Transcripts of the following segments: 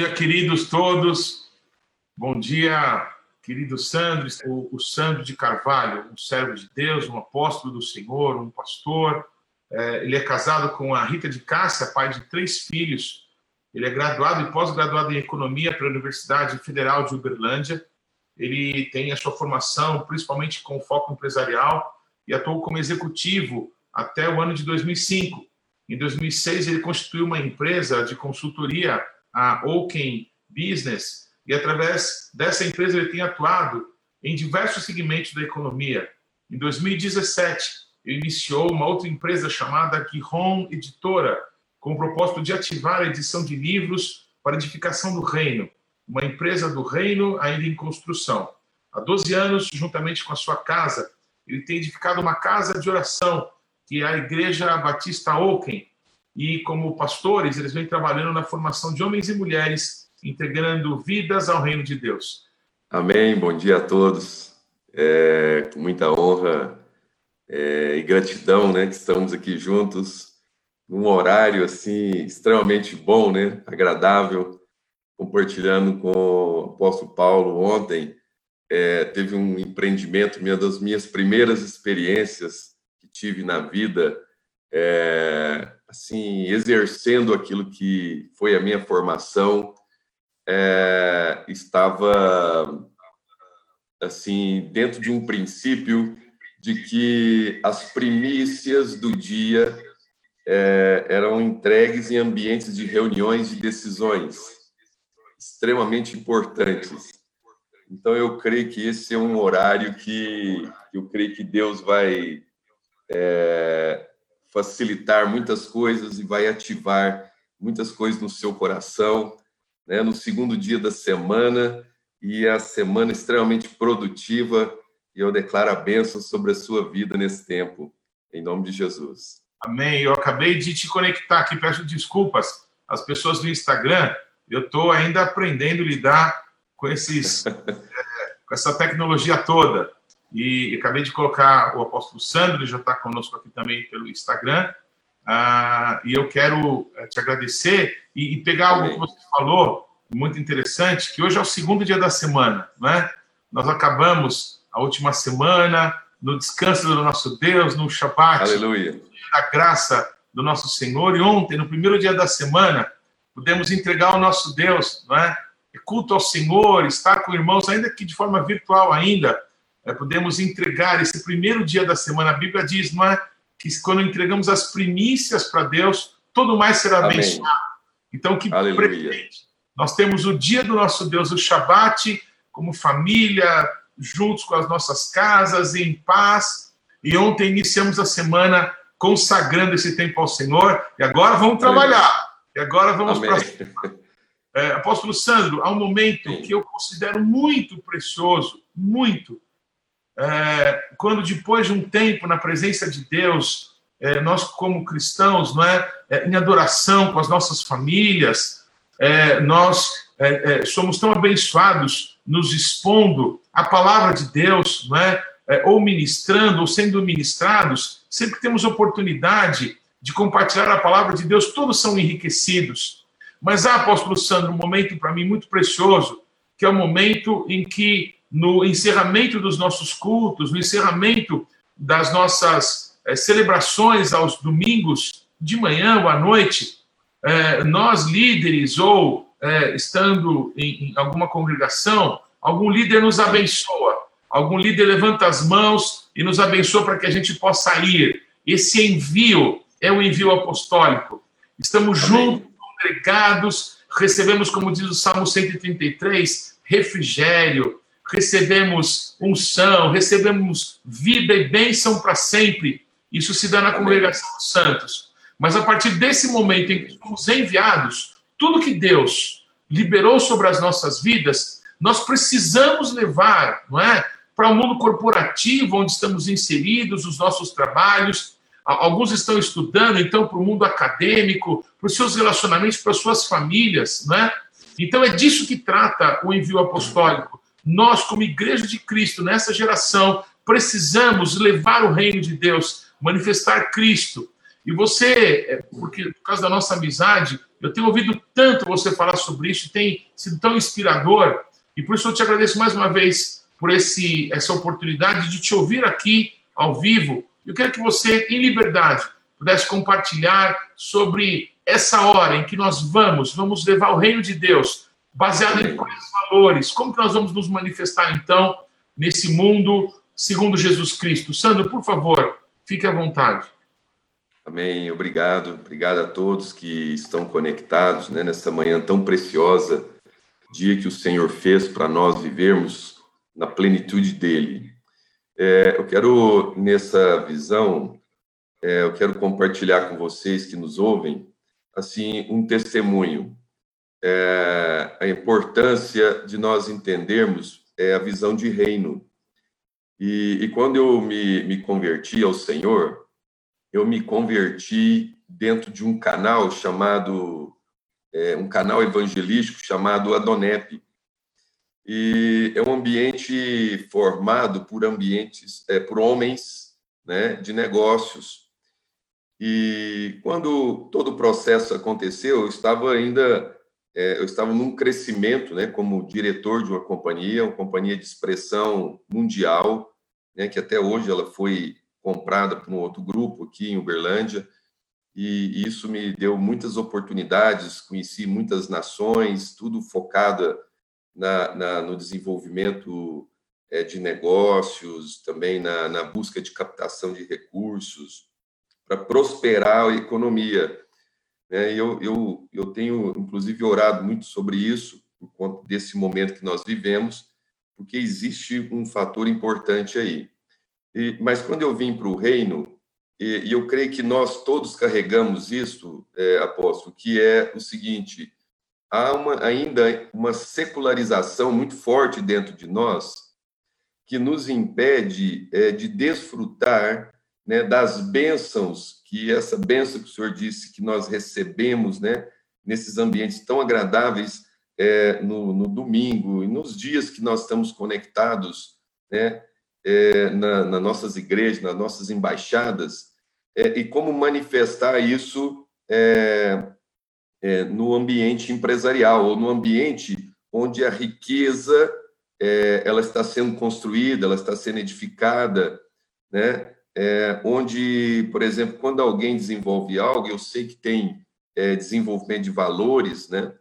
Dia, queridos todos. Bom dia, querido Sandro, o, o Sandro de Carvalho, um servo de Deus, um apóstolo do Senhor, um pastor. É, ele é casado com a Rita de Cássia, pai de três filhos. Ele é graduado e pós-graduado em Economia pela Universidade Federal de Uberlândia. Ele tem a sua formação principalmente com foco empresarial e atuou como executivo até o ano de 2005. Em 2006, ele constituiu uma empresa de consultoria a Oaken Business, e através dessa empresa ele tem atuado em diversos segmentos da economia. Em 2017, ele iniciou uma outra empresa chamada Gihon Editora, com o propósito de ativar a edição de livros para edificação do reino, uma empresa do reino ainda em construção. Há 12 anos, juntamente com a sua casa, ele tem edificado uma casa de oração, que é a Igreja Batista Oaken, e como pastores, eles vêm trabalhando na formação de homens e mulheres, integrando vidas ao reino de Deus. Amém. Bom dia a todos. É, com muita honra é, e gratidão, né, que estamos aqui juntos num horário assim extremamente bom, né, agradável, compartilhando com o apóstolo Paulo ontem. É, teve um empreendimento, uma das minhas primeiras experiências que tive na vida. É, assim, exercendo aquilo que foi a minha formação, é, estava assim dentro de um princípio de que as primícias do dia é, eram entregues em ambientes de reuniões de decisões extremamente importantes. Então eu creio que esse é um horário que eu creio que Deus vai é, facilitar muitas coisas e vai ativar muitas coisas no seu coração, né? No segundo dia da semana e a semana extremamente produtiva e eu declaro a bênção sobre a sua vida nesse tempo, em nome de Jesus. Amém. Eu acabei de te conectar aqui, peço desculpas às pessoas do Instagram. Eu estou ainda aprendendo a lidar com esses, é, com essa tecnologia toda. E acabei de colocar o apóstolo Sandro, ele já está conosco aqui também pelo Instagram. Ah, e eu quero eh, te agradecer e, e pegar algo que você falou, muito interessante, que hoje é o segundo dia da semana, né? Nós acabamos a última semana no descanso do nosso Deus, no Shabat, Aleluia. da graça do nosso Senhor. E ontem, no primeiro dia da semana, pudemos entregar ao nosso Deus, não é? Culto ao Senhor, estar com irmãos, ainda que de forma virtual ainda, podemos entregar esse primeiro dia da semana. A Bíblia diz, não é? Que quando entregamos as primícias para Deus, todo mais será Amém. abençoado. Então, que presente. Nós temos o dia do nosso Deus, o Shabat, como família, juntos com as nossas casas, em paz. E ontem iniciamos a semana consagrando esse tempo ao Senhor. E agora vamos trabalhar. E agora vamos para. É, Apóstolo Sandro, há um momento Sim. que eu considero muito precioso, muito, é, quando depois de um tempo na presença de Deus, é, nós como cristãos, não é, é, em adoração com as nossas famílias, é, nós é, é, somos tão abençoados nos expondo a palavra de Deus, não é, ou ministrando ou sendo ministrados, sempre temos oportunidade de compartilhar a palavra de Deus, todos são enriquecidos. Mas há, apóstolo Sandro, um momento para mim muito precioso, que é o momento em que no encerramento dos nossos cultos, no encerramento das nossas é, celebrações aos domingos, de manhã ou à noite, é, nós líderes ou é, estando em, em, alguma congregação, algum líder nos abençoa, algum líder levanta as mãos e nos abençoa para que a gente possa ir. Esse envio é o envio apostólico. Estamos Amém. juntos, congregados, recebemos, como diz o Salmo 133, refrigério, recebemos unção, recebemos vida e bênção para sempre. Isso se dá na congregação dos santos. Mas a partir desse momento em que somos enviados, tudo que Deus liberou sobre as nossas vidas, nós precisamos levar, não é? Para o mundo corporativo, onde estamos inseridos, os nossos trabalhos. Alguns estão estudando, então, para o mundo acadêmico, para os seus relacionamentos, para as suas famílias, não é? Então, é disso que trata o envio apostólico nós, como igreja de Cristo, nessa geração, precisamos levar o reino de Deus, manifestar Cristo. E você, é, porque por causa da nossa amizade, eu tenho ouvido tanto você falar sobre isso, tem sido tão inspirador, e por isso eu te agradeço mais uma vez por esse, essa oportunidade de te ouvir aqui ao vivo. Eu quero que você, em liberdade, pudesse compartilhar sobre essa hora em que nós vamos, vamos levar o reino de Deus, baseado em quais valores, como que nós vamos nos manifestar então nesse mundo segundo Jesus Cristo. Sandro, por favor, fique à vontade. Amém. Obrigado. Obrigado a todos que estão conectados né, nessa manhã tão preciosa, dia que o Senhor fez para nós vivermos na plenitude dele. É, eu quero, nessa visão, é, eu quero compartilhar com vocês que nos ouvem, assim, um testemunho. É, a importância de nós entendermos é, a visão de reino. E, e quando eu me, me converti ao Senhor, eu me converti dentro de um canal chamado, é, um canal evangelístico chamado Adonep. E é um ambiente formado por ambientes, é, por homens né, de negócios. E quando todo o processo aconteceu, eu estava ainda, eu estava num crescimento, né, como diretor de uma companhia, uma companhia de expressão mundial, né, que até hoje ela foi comprada por um outro grupo aqui em Uberlândia, e isso me deu muitas oportunidades, conheci muitas nações, tudo focado na, na, no desenvolvimento é, de negócios, também na, na, busca de captação de recursos, para prosperar a economia. É, eu, eu, eu tenho, inclusive, orado muito sobre isso, por conta desse momento que nós vivemos, porque existe um fator importante aí. E, mas quando eu vim para o reino, e, e, eu creio que nós todos carregamos isso, é, apóstolo, que é o seguinte: há uma, ainda uma secularização muito forte dentro de nós que nos impede é, de desfrutar né, das bênçãos que essa bênção que o senhor disse que nós recebemos, né, nesses ambientes tão agradáveis é, no, no, domingo e nos dias que nós estamos conectados, né, é, na, nas nossas igrejas, nas nossas embaixadas, é, e como manifestar isso é, é, no ambiente empresarial ou no ambiente onde a riqueza é, ela está sendo construída, ela está sendo edificada, né? É, onde, por exemplo, quando alguém desenvolve algo, eu sei que tem é, desenvolvimento de valores, né?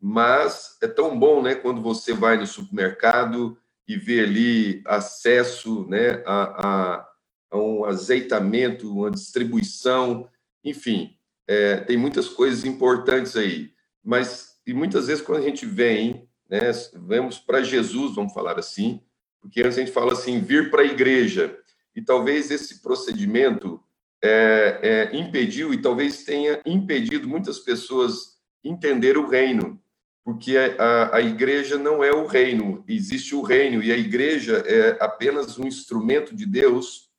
Mas é tão bom, né? Quando você vai no supermercado e vê ali acesso, né? A, a, a um azeitamento, uma distribuição, enfim, é, tem muitas coisas importantes aí, mas e muitas vezes quando a gente vem, né, vamos para Jesus, vamos falar assim, porque antes a gente fala assim, vir para a igreja, e talvez esse procedimento é, é, impediu e talvez tenha impedido muitas pessoas entender o reino, porque a, a igreja não é o reino, existe o reino, e a igreja é apenas um instrumento de Deus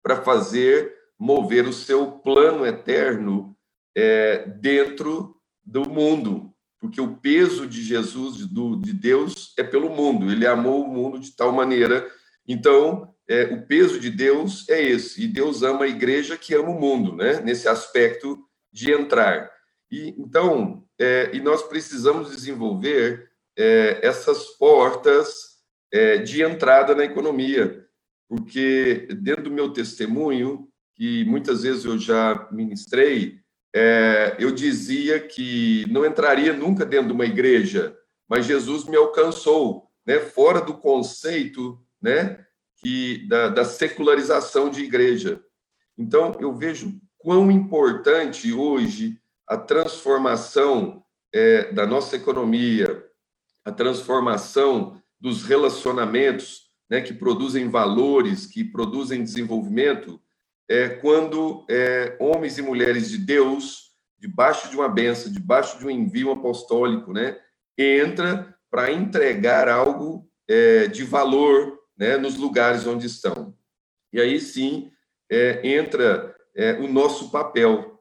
para fazer mover o seu plano eterno é, dentro do mundo, porque o peso de Jesus, do, de Deus, é pelo mundo. Ele amou o mundo de tal maneira. Então, é, o peso de Deus é esse. E Deus ama a igreja que ama o mundo, né? Nesse aspecto de entrar. E então, é, e nós precisamos desenvolver é, essas portas é, de entrada na economia, porque dentro do meu testemunho, que muitas vezes eu já ministrei, é, eu dizia que não entraria nunca dentro de uma igreja, mas Jesus me alcançou, né, fora do conceito, né, que da, da secularização de igreja. Então eu vejo quão importante hoje a transformação é, da nossa economia, a transformação dos relacionamentos, né, que produzem valores, que produzem desenvolvimento, é quando é, homens e mulheres de Deus, debaixo de uma benção, debaixo de um envio apostólico, né, entra para entregar algo é, de valor né, nos lugares onde estão. E aí sim é, entra é, o nosso papel,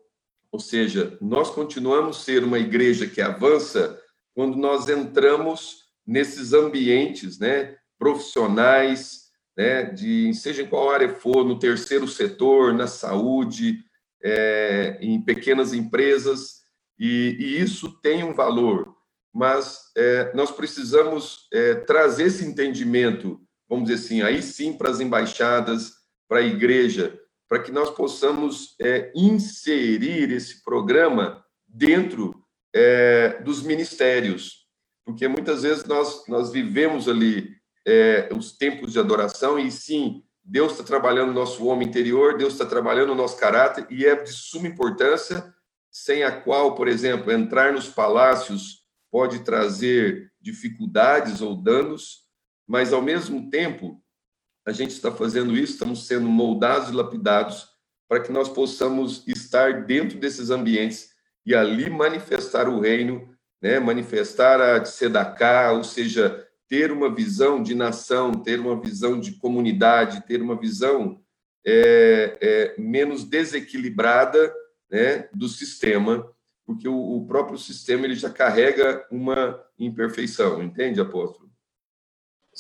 ou seja, nós continuamos ser uma igreja que avança quando nós entramos nesses ambientes né, profissionais, né, de seja em qual área for, no terceiro setor, na saúde, é, em pequenas empresas, e, e, isso tem um valor, mas é, nós precisamos é, trazer esse entendimento, vamos dizer assim, aí sim para as embaixadas, para a igreja, para que nós possamos é, inserir esse programa dentro é, dos ministérios, porque muitas vezes nós, nós vivemos ali é, os tempos de adoração e sim, Deus está trabalhando no nosso homem interior, Deus está trabalhando no nosso caráter e é de suma importância, sem a qual, por exemplo, entrar nos palácios pode trazer dificuldades ou danos, mas ao mesmo tempo a gente está fazendo isso, estamos sendo moldados e lapidados para que nós possamos estar dentro desses ambientes e ali manifestar o reino, né? manifestar a tzedakah, ou seja, ter uma visão de nação, ter uma visão de comunidade, ter uma visão é, é, menos desequilibrada né, do sistema, porque o, o, próprio sistema ele já carrega uma imperfeição, entende, apóstolo?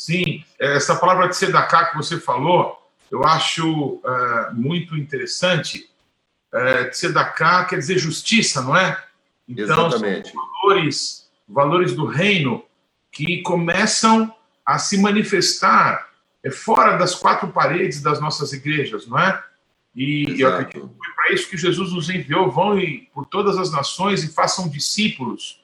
Sim, essa palavra de tzedakah que você falou, eu acho é, muito interessante, é, tzedakah quer dizer justiça, não é? Então, Exatamente. valores, valores do reino que começam a se manifestar é, fora das quatro paredes das nossas igrejas, não é? E Exato. eu acredito que foi para isso que Jesus nos enviou, vão e, por todas as nações e façam discípulos.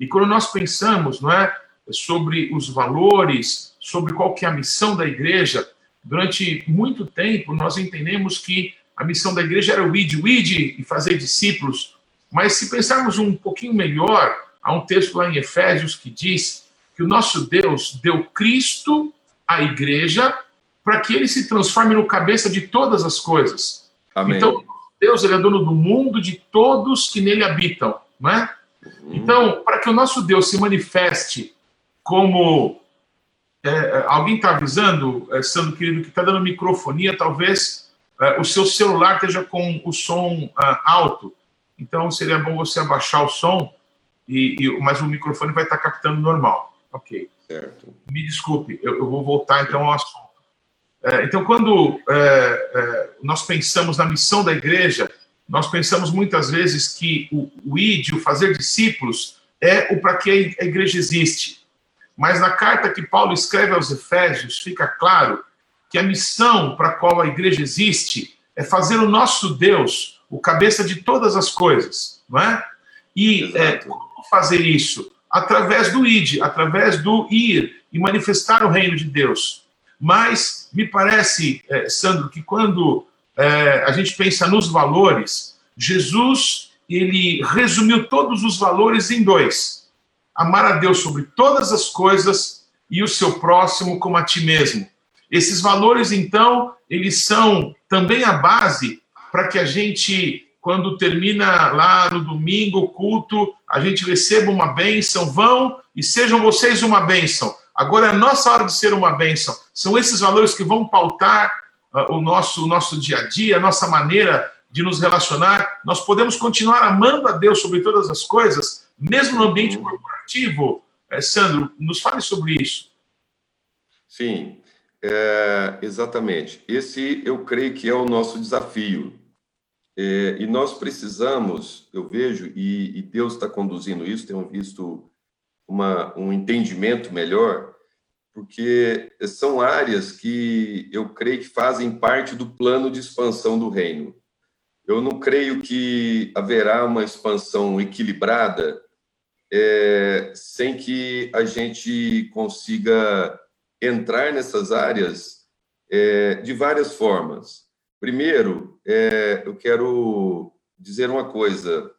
E quando nós pensamos, não é, sobre os valores, sobre qual que é a missão da igreja, durante muito tempo nós entendemos que a missão da igreja era o id, o id e fazer discípulos. Mas se pensarmos um pouquinho melhor, há um texto lá em Efésios que diz que o nosso Deus deu Cristo à igreja para que ele se transforme no cabeça de todas as coisas. Amém. Então, Deus ele é dono do mundo, de todos que nele habitam, não é? Uhum. Então, para que o nosso Deus se manifeste como é, é alguém está avisando, é, Sandro querido, que está dando microfonia, talvez é, o seu celular esteja com o som uh, alto. Então seria bom você abaixar o som, e, e, mas o microfone vai estar captando normal. Ok. Certo. Me desculpe, eu, eu vou voltar então ao assunto. É, então, quando é, é, nós pensamos na missão da igreja, nós pensamos muitas vezes que o, o ID, o fazer discípulos, é o para que a igreja existe. Mas na carta que Paulo escreve aos Efésios, fica claro que a missão para a qual a igreja existe é fazer o nosso Deus o cabeça de todas as coisas, não é? E é, como fazer isso? Através do id, através do ir e manifestar o reino de Deus. Mas me parece, é, Sandro, que quando é, a gente pensa nos valores, Jesus ele resumiu todos os valores em dois: amar a Deus sobre todas as coisas e o seu próximo como a ti mesmo. Esses valores, então, eles são também a base para que a gente, quando termina lá no domingo o culto, a gente receba uma bênção. Vão e sejam vocês uma bênção. Agora é a nossa hora de ser uma bênção. São esses valores que vão pautar uh, o, nosso, o nosso dia a dia, a nossa maneira de nos relacionar. Nós podemos continuar amando a Deus sobre todas as coisas, mesmo no ambiente corporativo. É, Sandro, nos fale sobre isso. Sim, é, exatamente. Esse eu creio que é o nosso desafio. É, e nós precisamos, eu vejo, e, e Deus está conduzindo isso, tenho visto uma, um entendimento melhor, porque são áreas que eu creio que fazem parte do plano de expansão do reino. Eu não creio que haverá uma expansão equilibrada é, sem que a gente consiga entrar nessas áreas é, de várias formas. Primeiro, é, eu quero dizer uma coisa,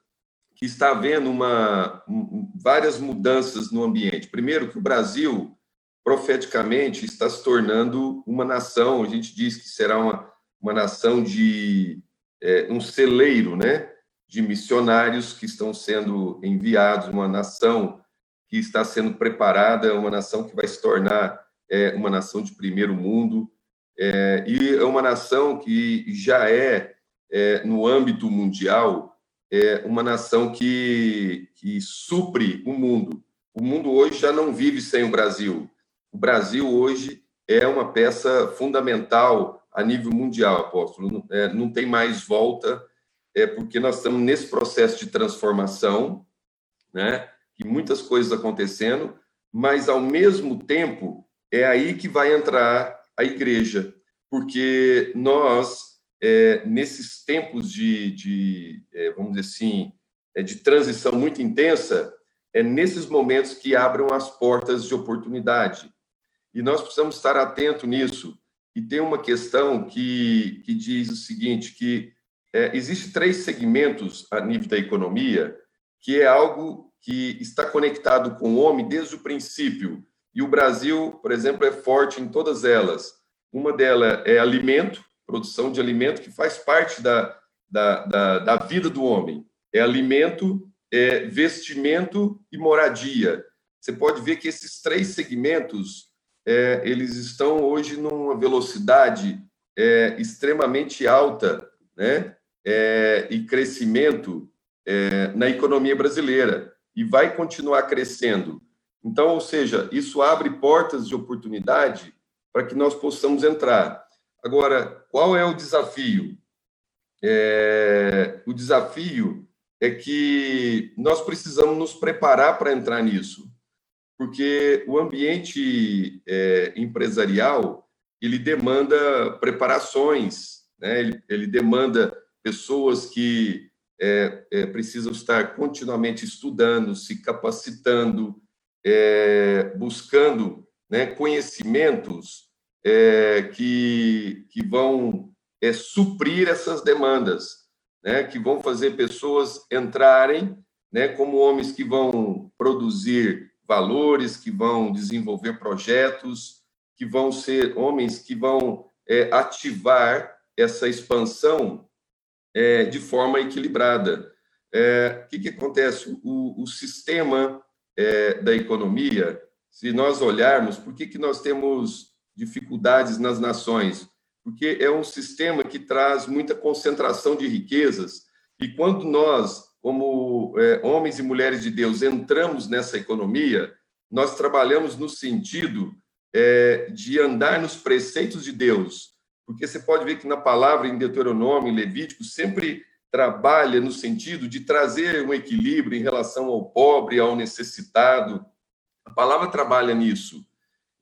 que está havendo uma, um, várias mudanças no ambiente. Primeiro, que o Brasil, profeticamente, está se tornando uma nação, a gente diz que será uma, uma nação de é, um celeiro, né? De missionários que estão sendo enviados, uma nação que está sendo preparada, uma nação que vai se tornar é uma nação de primeiro mundo é, e é uma nação que já é, é no âmbito mundial, é uma nação que, que supre o mundo. O mundo hoje já não vive sem o Brasil. O Brasil hoje é uma peça fundamental a nível mundial, apóstolo. Não, é, não tem mais volta. É porque nós estamos nesse processo de transformação, né? E muitas coisas acontecendo, mas ao mesmo tempo é aí que vai entrar a igreja, porque nós é, nesses tempos de, de é, vamos dizer assim, é, de transição muito intensa, é nesses momentos que abram as portas de oportunidade. E nós precisamos estar atento nisso. E tem uma questão que, que diz o seguinte, que é, existe três segmentos a nível da economia que é algo que está conectado com o homem desde o princípio. E o Brasil, por exemplo, é forte em todas elas. Uma delas é alimento, produção de alimento, que faz parte da, da, da, da vida do homem. É alimento, é vestimento e moradia. Você pode ver que esses três segmentos é, eles estão hoje numa velocidade é, extremamente alta, né? É, e crescimento é, na economia brasileira e vai continuar crescendo. Então, ou seja, isso abre portas de oportunidade para que nós possamos entrar. Agora, qual é o desafio? É, o desafio é que nós precisamos nos preparar para entrar nisso, porque o ambiente é, empresarial ele demanda preparações, né? ele, ele demanda pessoas que é, é, precisam estar continuamente estudando, se capacitando, é, buscando né, conhecimentos é, que, que vão é, suprir essas demandas, né, que vão fazer pessoas entrarem né, como homens que vão produzir valores, que vão desenvolver projetos, que vão ser homens que vão é, ativar essa expansão é, de forma equilibrada. É, o que, que acontece? O, o sistema é, da economia, se nós olharmos, por que, que nós temos dificuldades nas nações? Porque é um sistema que traz muita concentração de riquezas, e quando nós, como é, homens e mulheres de Deus, entramos nessa economia, nós trabalhamos no sentido é, de andar nos preceitos de Deus, porque você pode ver que na palavra em Deuteronômio, em Levítico, sempre trabalha no sentido de trazer um equilíbrio em relação ao pobre, ao necessitado. A palavra trabalha nisso.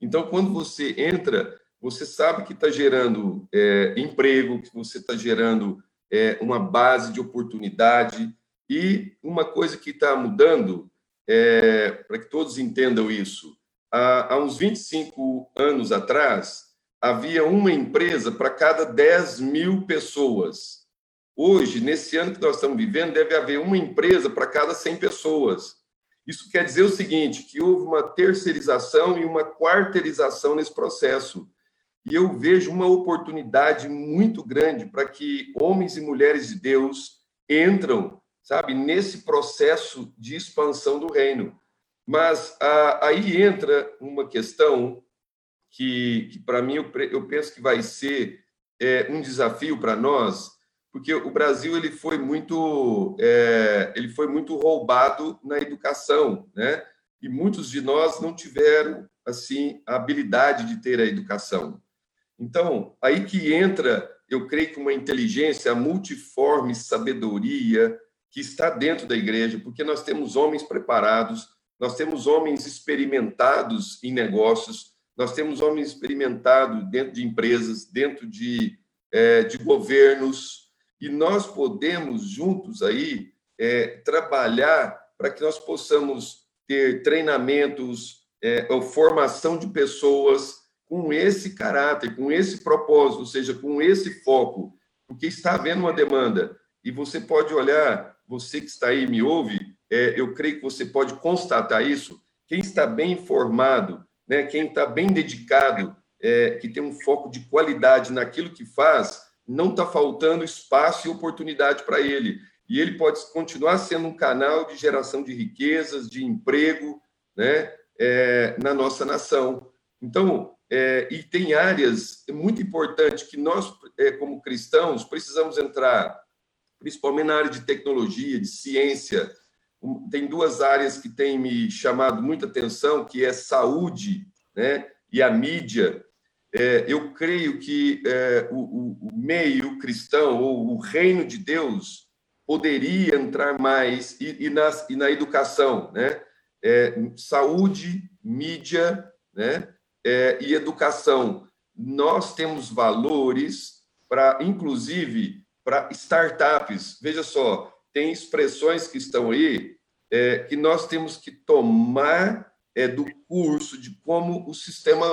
Então, quando você entra, você sabe que está gerando é, emprego, que você está gerando é, uma base de oportunidade. E uma coisa que está mudando, é, para que todos entendam isso, há, há uns 25 anos atrás, havia uma empresa para cada 10 mil pessoas. Hoje, nesse ano que nós estamos vivendo, deve haver uma empresa para cada 100 pessoas. Isso quer dizer o seguinte, que houve uma terceirização e uma quarteirização nesse processo. E eu vejo uma oportunidade muito grande para que homens e mulheres de Deus entram, sabe, nesse processo de expansão do reino. Mas ah, aí entra uma questão que, que para mim, eu, eu, penso que vai ser é, um desafio para nós, porque o Brasil ele foi muito é, ele foi muito roubado na educação, né? E muitos de nós não tiveram assim a habilidade de ter a educação. Então, aí que entra, eu creio que uma inteligência, a multiforme sabedoria que está dentro da igreja, porque nós temos homens preparados, nós temos homens experimentados em negócios, nós temos homens experimentados dentro de empresas, dentro de, é, de governos, e nós podemos juntos aí é, trabalhar para que nós possamos ter treinamentos, é, ou formação de pessoas com esse caráter, com esse propósito, ou seja, com esse foco, porque está havendo uma demanda. E você pode olhar, você que está aí me ouve, é, eu creio que você pode constatar isso. Quem está bem informado, né, quem está bem dedicado, é, que tem um foco de qualidade naquilo que faz, não está faltando espaço e oportunidade para ele. E ele pode continuar sendo um canal de geração de riquezas, de emprego, né, é, na nossa nação. Então, é, e tem áreas muito importantes que nós, é, como cristãos, precisamos entrar, principalmente na área de tecnologia, de ciência, tem duas áreas que têm me chamado muita atenção, que é saúde né, e a mídia. É, eu creio que é, o, o, meio cristão, ou o reino de Deus, poderia entrar mais e, e, nas, e na educação, né? É, saúde, mídia, né? É, e educação. Nós temos valores para, inclusive, para startups. Veja só, tem expressões que estão aí é, que nós temos que tomar é, do curso de como o sistema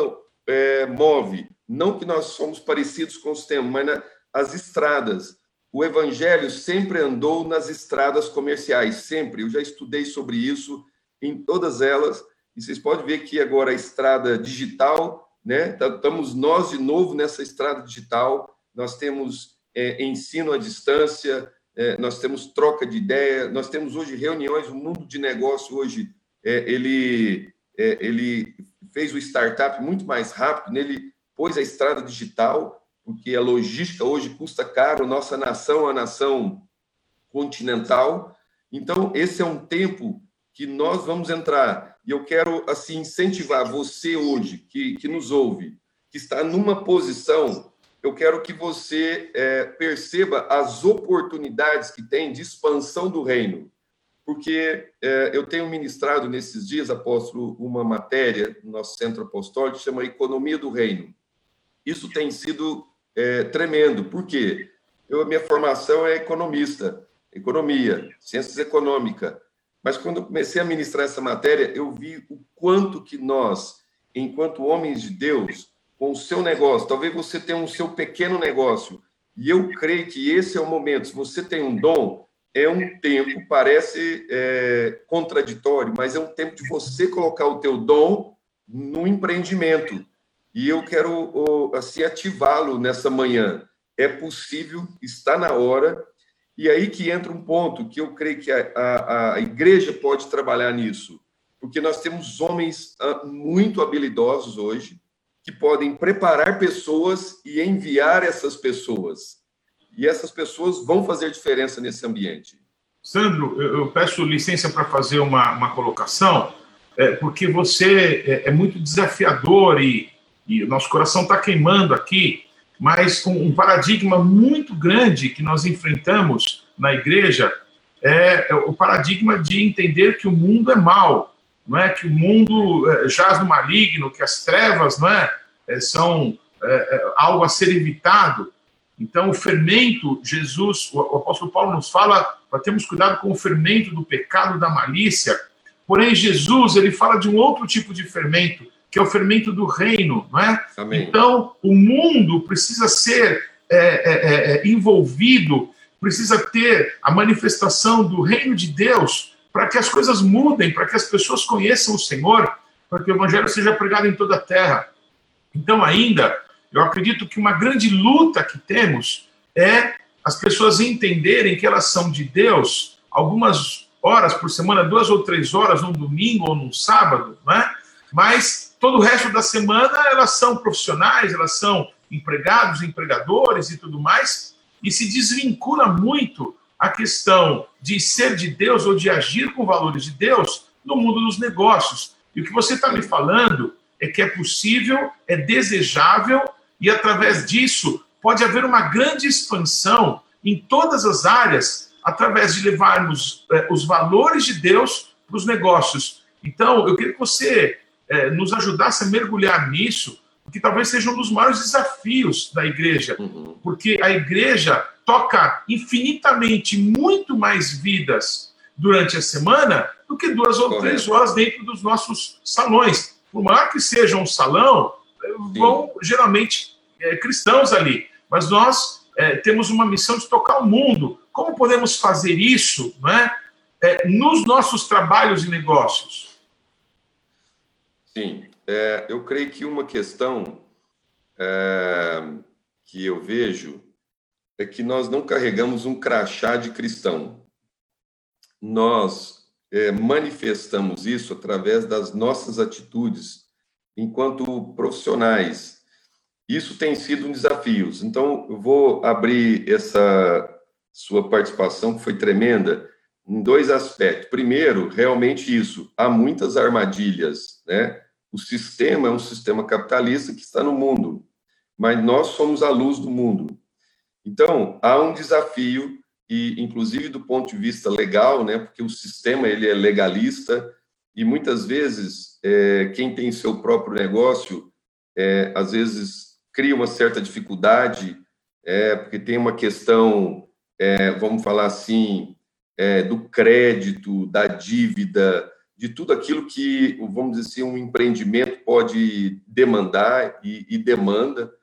é, move. Não que nós somos parecidos com o sistema, mas na, as estradas. O evangelho sempre andou nas estradas comerciais, sempre. Eu já estudei sobre isso em todas elas. E vocês podem ver que agora a estrada digital, né? Estamos tá, nós de novo nessa estrada digital. Nós temos é, ensino à distância, nós temos troca de ideia, nós temos hoje reuniões. O mundo de negócio hoje é, ele é, ele fez o startup muito mais rápido. Nele pôs a estrada digital porque a logística hoje custa caro, nossa nação é uma nação continental. Então, esse é um tempo que nós vamos entrar. E eu quero, assim, incentivar você hoje, que, que nos ouve, que está numa posição, eu quero que você é, perceba as oportunidades que tem de expansão do reino. Porque é, eu tenho ministrado nesses dias, apóstolo, uma matéria no nosso centro apostólico que chama Economia do Reino. Isso tem sido é, tremendo. Por quê? Eu, a minha formação é economista, economia, ciências econômicas. Mas quando eu comecei a ministrar essa matéria, eu vi o quanto que nós, enquanto homens de Deus, com o seu negócio, talvez você tenha um seu pequeno negócio, e eu creio que esse é o momento. Se você tem um dom, é um tempo, parece é, contraditório, mas é um tempo de você colocar o teu dom no empreendimento. E eu quero assim ativá-lo nessa manhã. É possível, está na hora. E aí que entra um ponto que eu creio que a, a, a igreja pode trabalhar nisso, porque nós temos homens ah, muito habilidosos hoje que podem preparar pessoas e enviar essas pessoas. E essas pessoas vão fazer diferença nesse ambiente. Sandro, eu peço licença para fazer uma, uma colocação, é, porque você é, é muito desafiador e e nosso coração está queimando aqui, mas um, paradigma muito grande que nós enfrentamos na igreja é, é o paradigma de entender que o mundo é mal, não é que o mundo é, jaz no maligno, que as trevas, não é, é são é, algo a ser evitado. Então, o fermento, Jesus, o apóstolo Paulo nos fala para termos cuidado com o fermento do pecado, da malícia. Porém, Jesus, ele fala de um outro tipo de fermento, que é o fermento do reino, não é? Amém. Então, o mundo precisa ser é, é, é, é, envolvido, precisa ter a manifestação do reino de Deus para que as coisas mudem, para que as pessoas conheçam o Senhor, para que o evangelho seja pregado em toda a terra. Então, ainda, eu acredito que uma grande luta que temos é as pessoas entenderem que elas são de Deus algumas horas por semana, duas ou três horas, num domingo ou num sábado, não é? Mas todo o resto da semana elas são profissionais, elas são empregados, empregadores e tudo mais, e se desvincula muito a questão de ser de Deus ou de agir com valores de Deus no mundo dos negócios. E o que você está me falando é que é possível, é desejável, e através disso pode haver uma grande expansão em todas as áreas, através de levarmos é, os valores de Deus para os negócios. Então, eu queria que você é, nos ajudasse a mergulhar nisso, que talvez seja um dos maiores desafios da igreja, uhum. porque a igreja toca infinitamente muito mais vidas durante a semana do que duas ou Correto. três horas dentro dos nossos salões. Por maior que seja um salão, Sim. vão geralmente é, cristãos ali, mas nós é, temos uma missão de tocar o mundo. Como podemos fazer isso não é, é nos nossos trabalhos e negócios? Sim, é, eu creio que uma questão é, que eu vejo é que nós não carregamos um crachá de cristão. Nós é, manifestamos isso através das nossas atitudes enquanto profissionais. Isso tem sido um desafio. Então, eu vou abrir essa sua participação, que foi tremenda, em dois aspectos. Primeiro, realmente isso, há muitas armadilhas, né? O sistema é um sistema capitalista que está no mundo, mas nós somos a luz do mundo. Então, há um desafio e inclusive do ponto de vista legal, né, porque o sistema ele é legalista e muitas vezes é, quem tem seu próprio negócio é, às vezes cria uma certa dificuldade é, porque tem uma questão, é, vamos falar assim, é, do crédito, da dívida, de tudo aquilo que, vamos dizer assim, um empreendimento pode demandar e, e demanda,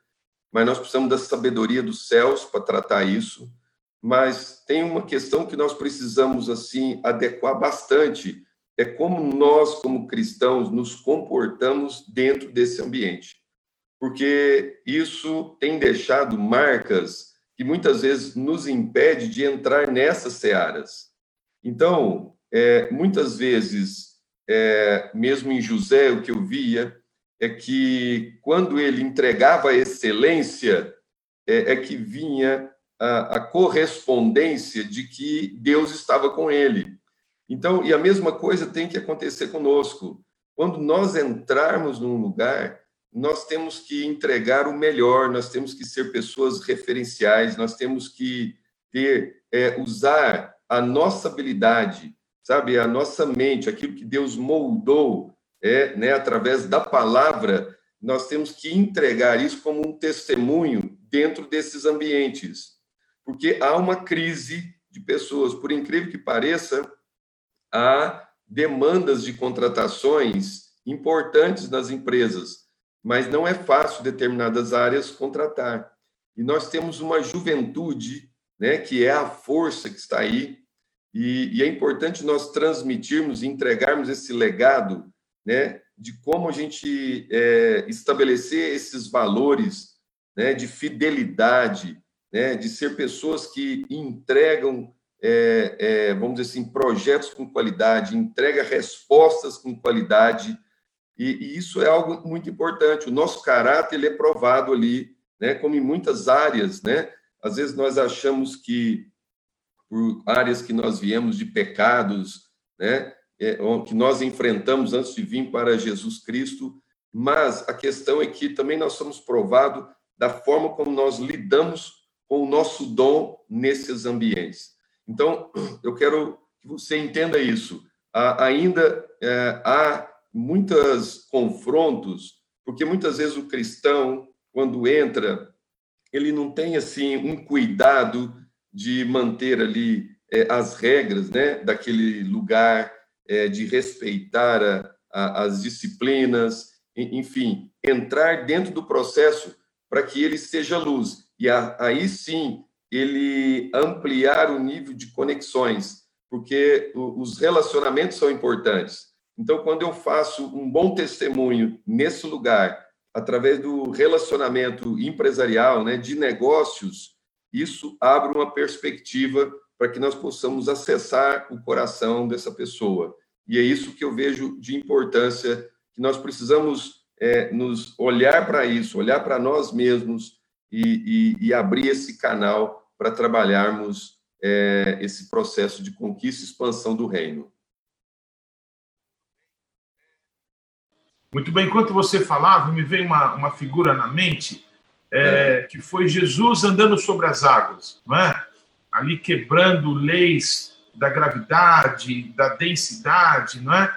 mas nós precisamos da sabedoria dos céus para tratar isso. Mas tem uma questão que nós precisamos assim adequar bastante, é como nós, como cristãos, nos comportamos dentro desse ambiente. Porque isso tem deixado marcas que muitas vezes nos impede de entrar nessas searas. Então, é, muitas vezes, é, mesmo em José, o que eu via é que quando ele entregava a excelência, é, é que vinha a, a correspondência de que Deus estava com ele. Então, e a mesma coisa tem que acontecer conosco. Quando nós entrarmos num lugar, nós temos que entregar o melhor, nós temos que ser pessoas referenciais, nós temos que ter, é, usar a nossa habilidade, sabe, a nossa mente, aquilo que Deus moldou, é, né, através da palavra, nós temos que entregar isso como um testemunho dentro desses ambientes, porque há uma crise de pessoas, por incrível que pareça, há demandas de contratações importantes nas empresas, mas não é fácil determinadas áreas contratar. E nós temos uma juventude, né, que é a força que está aí, e, e é importante nós transmitirmos e entregarmos esse legado, né, de como a gente é, estabelecer esses valores, né, de fidelidade, né, de ser pessoas que entregam é, é, vamos dizer assim, projetos com qualidade, entrega respostas com qualidade, e, e, isso é algo muito importante. O nosso caráter ele é provado ali, né, como em muitas áreas, né? Às vezes nós achamos que por áreas que nós viemos de pecados, né, é, que nós enfrentamos antes de vir para Jesus Cristo, mas a questão é que também nós somos provados da forma como nós lidamos com o nosso dom nesses ambientes. Então, eu quero que você entenda isso. ainda é, há muitos confrontos, porque muitas vezes o cristão, quando entra, ele não tem assim um cuidado de manter ali é, as regras né, daquele lugar, é, de respeitar a, a, as disciplinas, enfim, entrar dentro do processo para que ele seja luz. E a, aí sim ele ampliar o nível de conexões, porque os relacionamentos são importantes. Então, quando eu faço um bom testemunho nesse lugar, através do relacionamento empresarial, né, de negócios, isso abre uma perspectiva para que nós possamos acessar o coração dessa pessoa. E é isso que eu vejo de importância, que nós precisamos é, nos olhar para isso, olhar para nós mesmos e, e, e abrir esse canal para trabalharmos é, esse processo de conquista e expansão do reino. Muito bem, enquanto você falava, me veio uma, uma figura na mente, é, é. que foi Jesus andando sobre as águas, não é? ali quebrando leis da gravidade, da densidade, não é?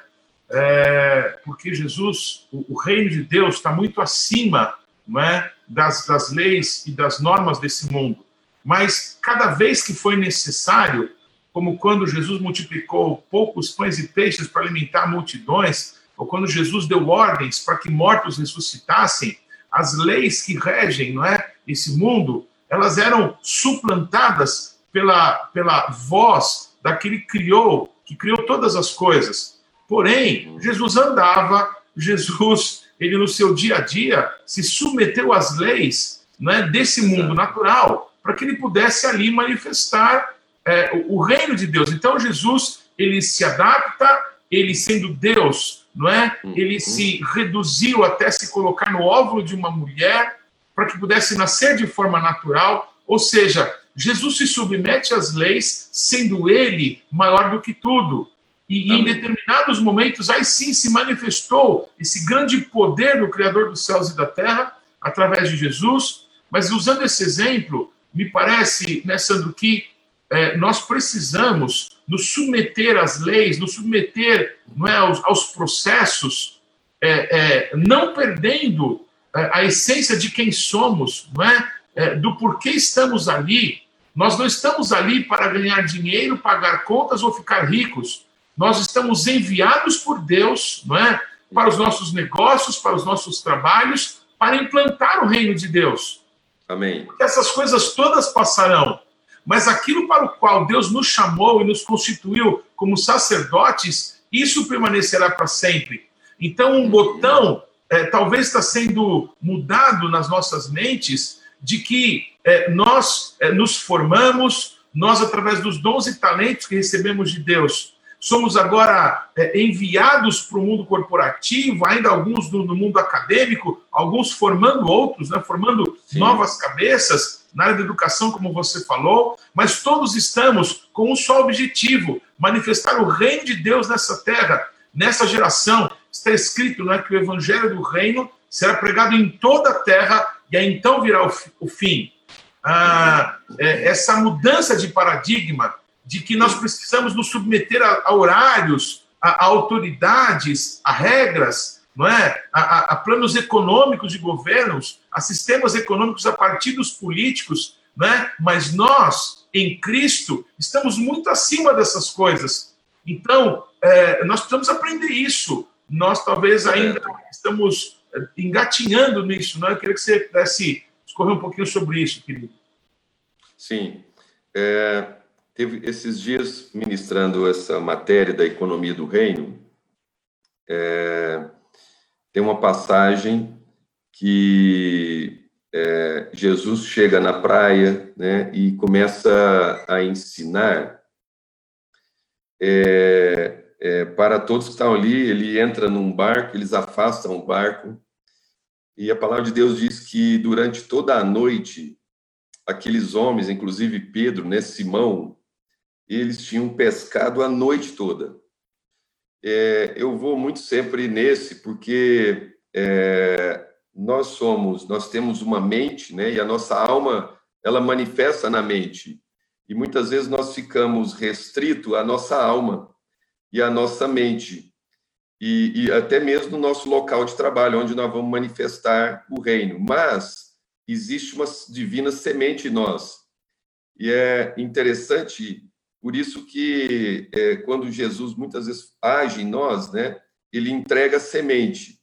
é porque Jesus, o, o, reino de Deus está muito acima não é? das, das leis e das normas desse mundo. Mas cada vez que foi necessário, como quando Jesus multiplicou poucos pães e peixes para alimentar multidões, ou quando Jesus deu ordens para que mortos ressuscitassem, as leis que regem, não é, esse mundo, elas eram suplantadas pela pela voz daquele que criou, que criou todas as coisas. Porém, Jesus andava, Jesus, ele no seu dia a dia se submeteu às leis, não é, desse mundo natural para que ele pudesse ali manifestar é, o, reino de Deus. Então Jesus ele se adapta, ele sendo Deus, não é? Uhum. Ele se reduziu até se colocar no óvulo de uma mulher para que pudesse nascer de forma natural. Ou seja, Jesus se submete às leis, sendo ele maior do que tudo. E, em determinados momentos, aí sim se manifestou esse grande poder do Criador dos céus e da terra, através de Jesus. Mas usando esse exemplo, me parece, né, Sandro, que é, nós precisamos nos submeter às leis, nos submeter não é, aos, aos processos, é, é, não perdendo é, a essência de quem somos, não é? é? do porquê estamos ali. Nós não estamos ali para ganhar dinheiro, pagar contas ou ficar ricos. Nós estamos enviados por Deus, não é? Para os nossos negócios, para os nossos trabalhos, para implantar o reino de Deus. Amém. Porque essas coisas todas passarão, mas aquilo para o qual Deus nos chamou e nos constituiu como sacerdotes, isso permanecerá para sempre. Então, um botão é, talvez está sendo mudado nas nossas mentes de que é, nós é, nos formamos, nós, através dos dons e talentos que recebemos de Deus, somos agora é, enviados para o mundo corporativo, ainda alguns no, mundo acadêmico, alguns formando outros, né, formando Sim. novas cabeças na área da educação, como você falou, mas todos estamos com um só objetivo: manifestar o reino de Deus nessa terra, nessa geração. Está escrito né, que o evangelho do reino será pregado em toda a terra e aí então virá o, o fim. Ah, é, essa mudança de paradigma de que nós precisamos nos submeter a, a horários, a, a, autoridades, a regras, não é? A, a, planos econômicos de governos, a sistemas econômicos, a partidos políticos, não é? Mas nós, em Cristo, estamos muito acima dessas coisas. Então, é, nós precisamos aprender isso. Nós talvez ainda estamos engatinhando nisso, não é? Eu queria que você pudesse escorrer um pouquinho sobre isso, querido. Sim. É, teve esses dias ministrando essa matéria da economia do reino. É, tem uma passagem que é, Jesus chega na praia né, e começa a ensinar é, é, para todos que estão ali, ele entra num barco, eles afastam o barco, e a palavra de Deus diz que durante toda a noite, aqueles homens, inclusive Pedro, né, Simão, eles tinham pescado a noite toda. É, eu vou muito sempre nesse, porque é, nós somos, nós temos uma mente, né, e a nossa alma, ela manifesta na mente. E muitas vezes nós ficamos restrito à nossa alma e a nossa mente, e, e até mesmo no nosso local de trabalho, onde nós vamos manifestar o reino. Mas existe uma divina semente em nós. E é interessante, por isso que é, quando Jesus muitas vezes age em nós, né, ele entrega semente,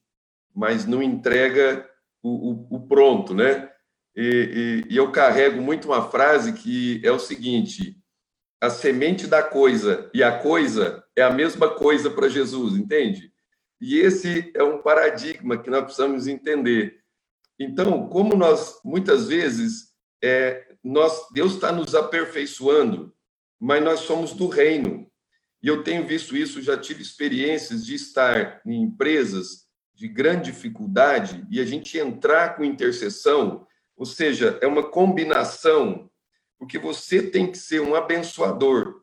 mas não entrega o, o, o pronto, né? E, e, e, eu carrego muito uma frase que é o seguinte: a semente da coisa e a coisa é a mesma coisa para Jesus, entende? E esse é um paradigma que nós precisamos entender. Então, como nós muitas vezes é, nós Deus está nos aperfeiçoando, mas nós somos do reino. E eu tenho visto isso, já tive experiências de estar em empresas de grande dificuldade e a gente entrar com intercessão, ou seja, é uma combinação porque você tem que ser um abençoador.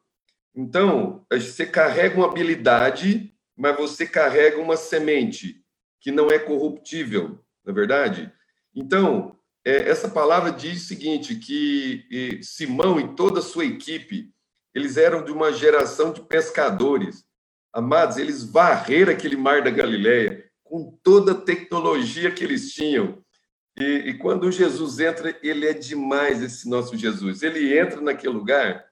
Então, você carrega uma habilidade, mas você carrega uma semente que não é corruptível, não é verdade? Então, é, essa palavra diz o seguinte, que Simão e toda a sua equipe, eles eram de uma geração de pescadores. Amados, eles varreram aquele mar da Galileia com toda a tecnologia que eles tinham. E, e, quando Jesus entra, ele é demais, esse nosso Jesus. Ele entra naquele lugar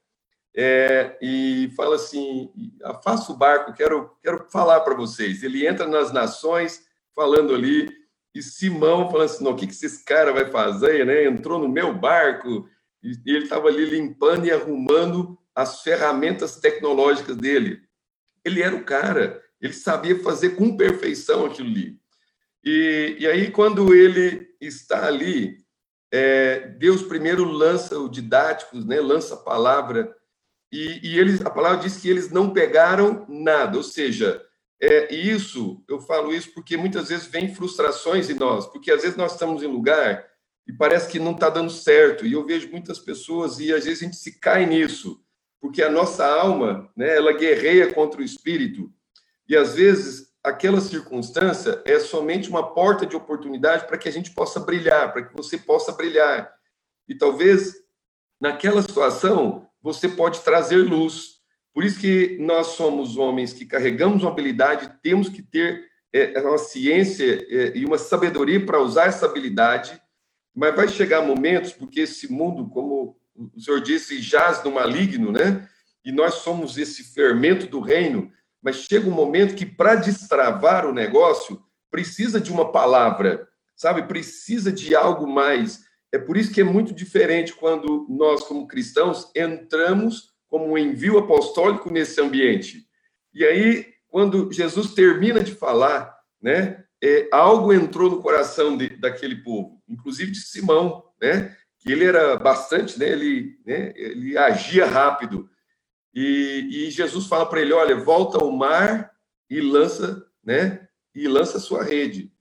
é, e fala assim: afasta o barco, quero, quero falar para vocês. Ele entra nas nações, falando ali, e Simão falando assim: não, o que, que esse cara vai fazer? Né? Entrou no meu barco, e, ele estava ali limpando e arrumando as ferramentas tecnológicas dele. Ele era o cara, ele sabia fazer com perfeição aquilo ali. E, e aí, quando ele está ali, é, Deus primeiro lança o didático, né, lança a palavra, e, e, eles, a palavra diz que eles não pegaram nada, ou seja, é, isso, eu falo isso porque muitas vezes vem frustrações em nós, porque às vezes nós estamos em lugar e parece que não está dando certo, e eu vejo muitas pessoas, e às vezes a gente se cai nisso, porque a nossa alma, né, ela guerreia contra o espírito, e às vezes aquela circunstância é somente uma porta de oportunidade para que a gente possa brilhar, para que você possa brilhar. E talvez naquela situação você pode trazer luz. Por isso que nós somos homens que carregamos uma habilidade, temos que ter é, uma ciência é, e uma sabedoria para usar essa habilidade, mas vai chegar momentos, porque esse mundo, como o senhor disse, jaz no maligno, né? E nós somos esse fermento do reino, mas chega um momento que para destravar o negócio precisa de uma palavra, sabe? Precisa de algo mais. É por isso que é muito diferente quando nós, como cristãos, entramos como um envio apostólico nesse ambiente. E aí, quando Jesus termina de falar, né? É, algo entrou no coração de, daquele povo, inclusive de Simão, né? Que ele era bastante, né? Ele, né? ele agia rápido. E, e Jesus fala para ele: olha, volta ao mar e lança, né? E lança a sua rede.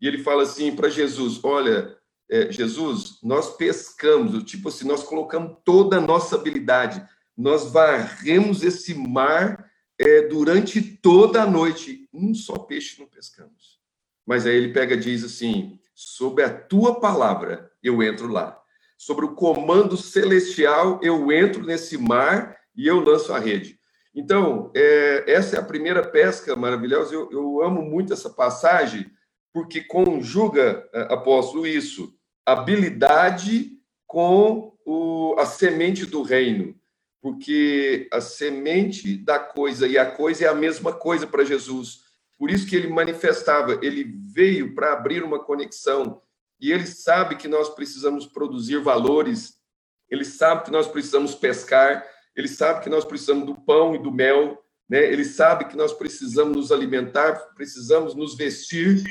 E ele fala assim para Jesus: olha, é, Jesus, nós pescamos, tipo assim, nós colocamos toda a nossa habilidade, nós varremos esse mar é, durante toda a noite, um só peixe não pescamos. Mas aí ele pega e diz assim: sob a tua palavra eu entro lá. Sobre o comando celestial eu entro nesse mar e eu lanço a rede. Então, é, essa é a primeira pesca maravilhosa. Eu, eu amo muito essa passagem, porque conjuga, é, apóstolo, isso, habilidade com o, a semente do reino. Porque a semente da coisa e a coisa é a mesma coisa para Jesus. Por isso que ele manifestava, ele veio para abrir uma conexão. E ele sabe que nós precisamos produzir valores, ele sabe que nós precisamos pescar, ele sabe que nós precisamos do pão e do mel, né? ele sabe que nós precisamos nos alimentar, precisamos nos vestir,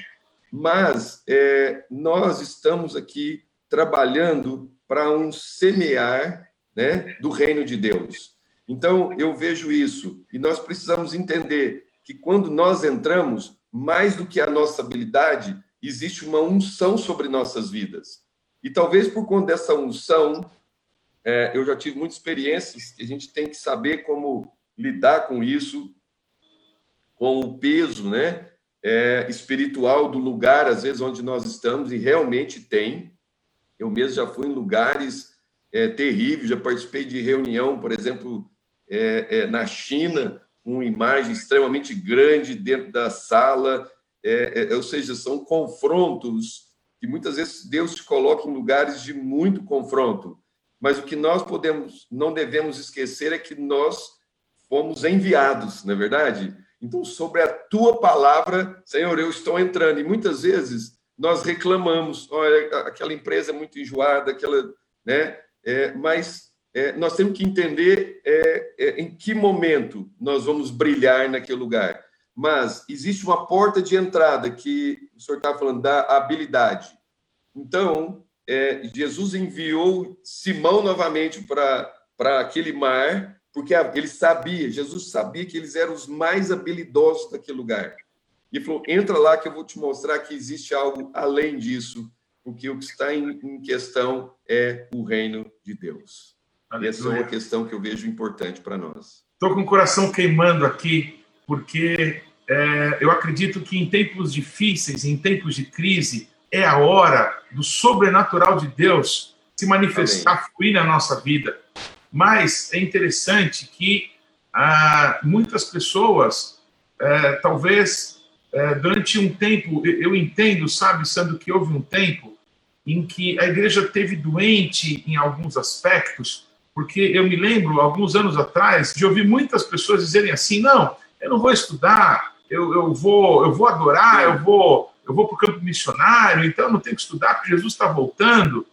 mas é, nós estamos aqui trabalhando para um semear né, do reino de Deus. Então, eu vejo isso, e nós precisamos entender que quando nós entramos, mais do que a nossa habilidade, existe uma unção sobre nossas vidas. E talvez por conta dessa unção, é, eu já tive muitas experiências que a gente tem que saber como lidar com isso, com o peso né, é, espiritual do lugar, às vezes, onde nós estamos, e realmente tem. Eu mesmo já fui em lugares é, terríveis, já participei de reunião, por exemplo, é, é, na China, uma imagem extremamente grande dentro da sala, é, ou seja, são confrontos que muitas vezes Deus te coloca em lugares de muito confronto. Mas o que nós podemos, não devemos esquecer é que nós fomos enviados, não é verdade? Então, sobre a tua palavra, Senhor, eu estou entrando. E muitas vezes nós reclamamos, olha, aquela empresa é muito enjoada, aquela, né? É, mas é, nós temos que entender é, é em que momento nós vamos brilhar naquele lugar. Mas existe uma porta de entrada que o senhor está falando da habilidade. Então, é, Jesus enviou Simão novamente para aquele mar, porque ele sabia, Jesus sabia que eles eram os mais habilidosos daquele lugar. E falou: entra lá que eu vou te mostrar que existe algo além disso, porque o que está em, em questão é o reino de Deus. Aleluia. Essa é uma questão que eu vejo importante para nós. Estou com o coração queimando aqui, porque é, eu acredito que em tempos difíceis, em tempos de crise, é a hora do sobrenatural de Deus se manifestar, Amém. fluir na nossa vida. Mas é interessante que ah, muitas pessoas, é, talvez é, durante um tempo, eu entendo, sabe, Sandro, que houve um tempo em que a igreja teve doente em alguns aspectos, porque eu me lembro, alguns anos atrás, de ouvir muitas pessoas dizerem assim: não, eu não vou estudar, eu, eu, vou, eu vou adorar, eu vou eu vou para o campo missionário, então eu não tenho que estudar porque Jesus está voltando.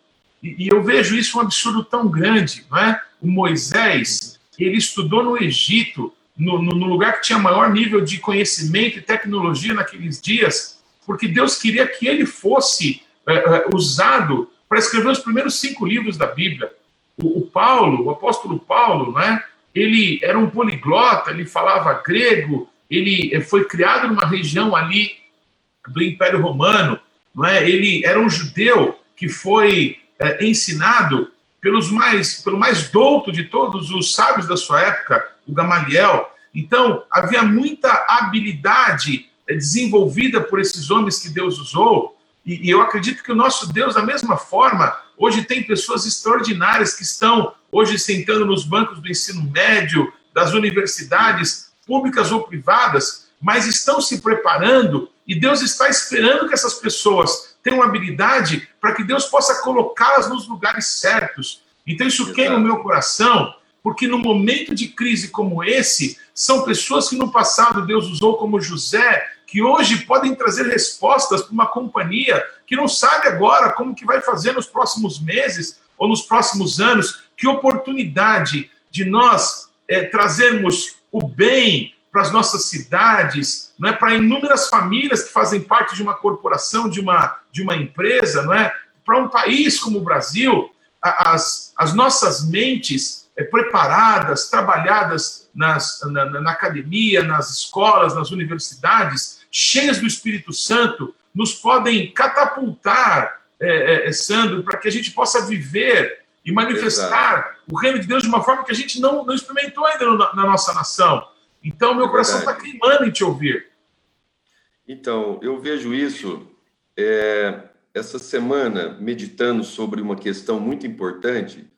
E, e, eu vejo isso um absurdo tão grande, não é? O Moisés, ele estudou no Egito, no, no, no lugar que tinha maior nível de conhecimento e tecnologia naqueles dias, porque Deus queria que ele fosse é, é, usado para escrever os primeiros cinco livros da Bíblia. O, o Paulo, o apóstolo Paulo, não é? ele era um poliglota, ele falava grego, ele é, foi criado numa região ali do Império Romano, não é? Ele era um judeu que foi é, ensinado pelos mais, pelo mais douto de todos os sábios da sua época, o Gamaliel. Então, havia muita habilidade é, desenvolvida por esses homens que Deus usou, e, e eu acredito que o nosso Deus, da mesma forma, hoje tem pessoas extraordinárias que estão hoje sentando nos bancos do ensino médio, das universidades, públicas ou privadas, mas estão se preparando e Deus está esperando que essas pessoas tenham habilidade para que Deus possa colocá-las nos lugares certos. Então isso queima o meu coração, porque no momento de crise como esse, são pessoas que no passado Deus usou como José, que hoje podem trazer respostas para uma companhia que não sabe agora como que vai fazer nos próximos meses ou nos próximos anos. Que oportunidade de nós é, trazermos o bem para as nossas cidades, não é para inúmeras famílias que fazem parte de uma corporação, de uma, de uma empresa, não é? Para um país como o Brasil, as, as nossas mentes é, preparadas, trabalhadas nas, na, na academia, nas escolas, nas universidades, cheias do Espírito Santo, nos podem catapultar, é, é, Sandro, para que a gente possa viver e manifestar Exato. o reino de Deus de uma forma que a gente não, não experimentou ainda na, na nossa nação. Então, meu é coração está queimando em te ouvir. Então, eu vejo isso é, essa semana, meditando sobre uma questão muito importante,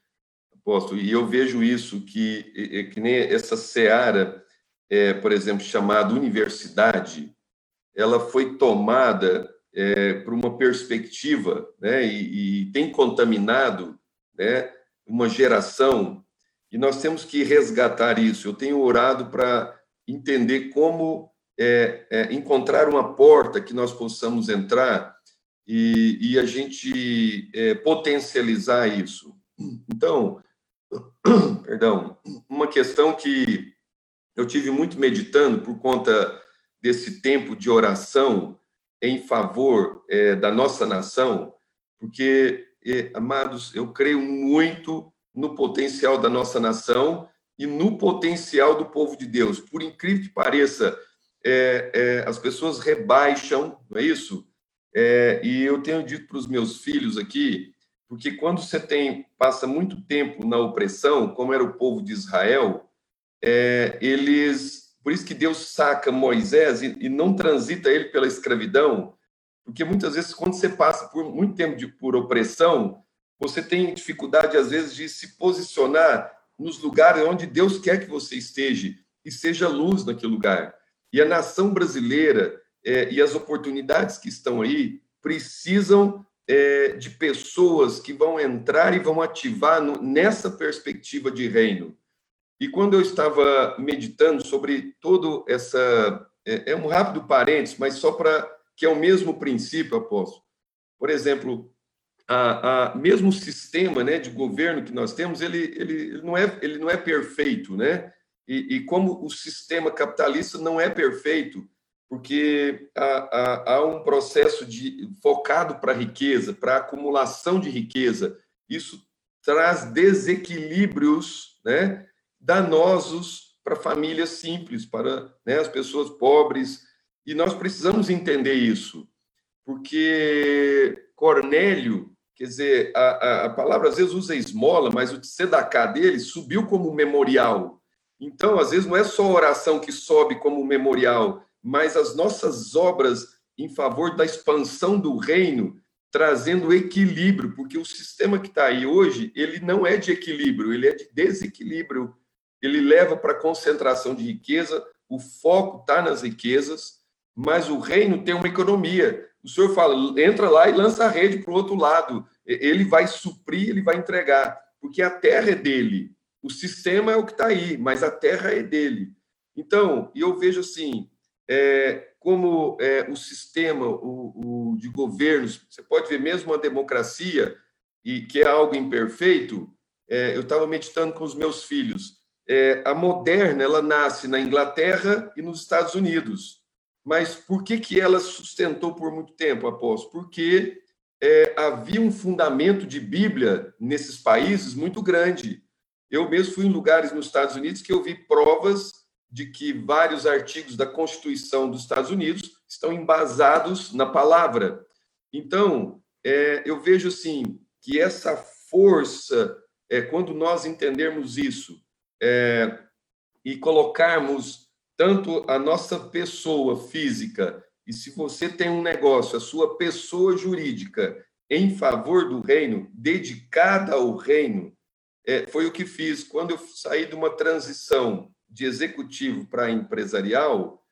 apóstolo, e eu vejo isso que, que nem essa seara, é, por exemplo, chamada universidade, ela foi tomada é, por uma perspectiva, né, e, e tem contaminado né, uma geração e nós temos que resgatar isso. Eu tenho orado para entender como é, é, encontrar uma porta que nós possamos entrar e, e a gente é, potencializar isso. Então, perdão, uma questão que eu tive muito meditando por conta desse tempo de oração em favor é, da nossa nação, porque, é, amados, eu creio muito no potencial da nossa nação e no potencial do povo de Deus. Por incrível que pareça, é, é, as pessoas rebaixam, não é isso? É, e eu tenho dito para os meus filhos aqui, porque quando você tem passa muito tempo na opressão, como era o povo de Israel, é, eles, por isso que Deus saca Moisés e, e, não transita ele pela escravidão, porque muitas vezes quando você passa por muito tempo de por opressão, você tem dificuldade, às vezes, de se posicionar nos lugares onde Deus quer que você esteja e seja luz naquele lugar. E a nação brasileira é, e as oportunidades que estão aí precisam é, de pessoas que vão entrar e vão ativar no, nessa perspectiva de reino. E quando eu estava meditando sobre todo essa. É, é um rápido parênteses, mas só para. Que é o mesmo princípio, apóstolo. Por exemplo, a, a, mesmo sistema né, de governo que nós temos, ele, ele, não, é, ele não é perfeito, né? E, e como o sistema capitalista não é perfeito, porque há, há, há um processo de, focado para a riqueza, para acumulação de riqueza. Isso traz desequilíbrios né, danosos para famílias simples, para né, as pessoas pobres, e nós precisamos entender isso, porque Cornélio Quer dizer, a, a, palavra às vezes usa esmola, mas o tzedakah dele subiu como memorial. Então, às vezes, não é só a oração que sobe como memorial, mas as nossas obras em favor da expansão do reino, trazendo equilíbrio, porque o sistema que está aí hoje, ele não é de equilíbrio, ele é de desequilíbrio. Ele leva para concentração de riqueza, o foco está nas riquezas, mas o reino tem uma economia. O senhor fala, entra lá e lança a rede para o outro lado. Ele vai suprir, ele vai entregar, porque a terra é dele. O sistema é o que está aí, mas a terra é dele. Então, eu vejo assim, é, como é, o sistema o, o, de governos, você pode ver mesmo a democracia, e que é algo imperfeito, é, eu estava meditando com os meus filhos. É, a moderna, ela nasce na Inglaterra e nos Estados Unidos. Mas por que, que ela sustentou por muito tempo, apóstolo? Porque é, havia um fundamento de Bíblia nesses países muito grande. Eu mesmo fui em lugares nos Estados Unidos que eu vi provas de que vários artigos da Constituição dos Estados Unidos estão embasados na palavra. Então, é, eu vejo assim que essa força, é, quando nós entendermos isso é, e colocarmos tanto a nossa pessoa física, e se você tem um negócio, a sua pessoa jurídica em favor do reino, dedicada ao reino, é, foi o que fiz. Quando eu saí de uma transição de executivo para empresarial,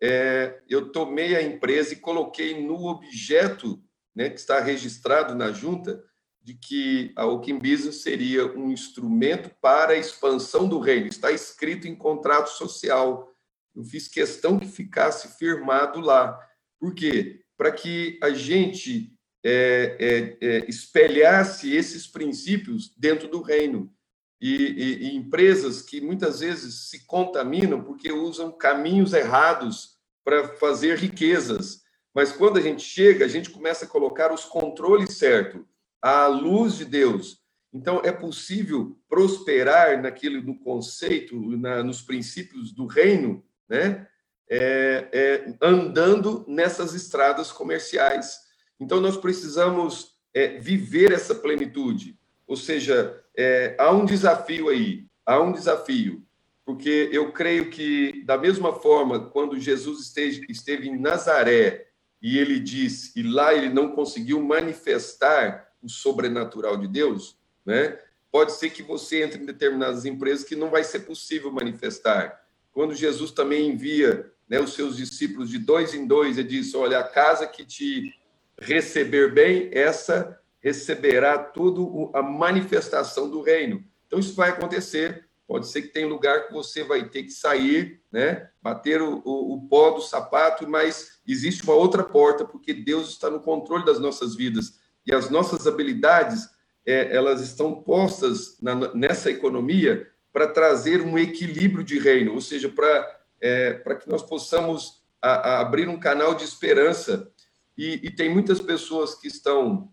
é, eu tomei a empresa e coloquei no objeto né, que está registrado na junta de que a Open Business seria um instrumento para a expansão do reino. Está escrito em contrato social. Eu fiz questão que ficasse firmado lá. Por quê? Para que a gente é, é, é, espelhasse esses princípios dentro do reino. E, e, e, empresas que muitas vezes se contaminam porque usam caminhos errados para fazer riquezas. Mas quando a gente chega, a gente começa a colocar os controles certos, à luz de Deus. Então, é possível prosperar naquilo, no conceito, na, nos princípios do reino, né? É, é, andando nessas estradas comerciais. Então, nós precisamos é, viver essa plenitude. Ou seja, é, há um desafio aí, há um desafio, porque eu creio que, da mesma forma, quando Jesus esteve, esteve em Nazaré e ele disse, e lá ele não conseguiu manifestar o sobrenatural de Deus, né? Pode ser que você entre em determinadas empresas que não vai ser possível manifestar. Quando Jesus também envia né, os seus discípulos de dois em dois, ele diz: Olha, a casa que te receber bem, essa receberá tudo a manifestação do reino. Então isso vai acontecer. Pode ser que tem lugar que você vai ter que sair, né? Bater o, o, o pó do sapato, mas existe uma outra porta, porque Deus está no controle das nossas vidas e as nossas habilidades é, elas estão postas na, nessa economia para trazer um equilíbrio de reino, ou seja, para é, para que nós possamos a, a abrir um canal de esperança e, e tem muitas pessoas que estão,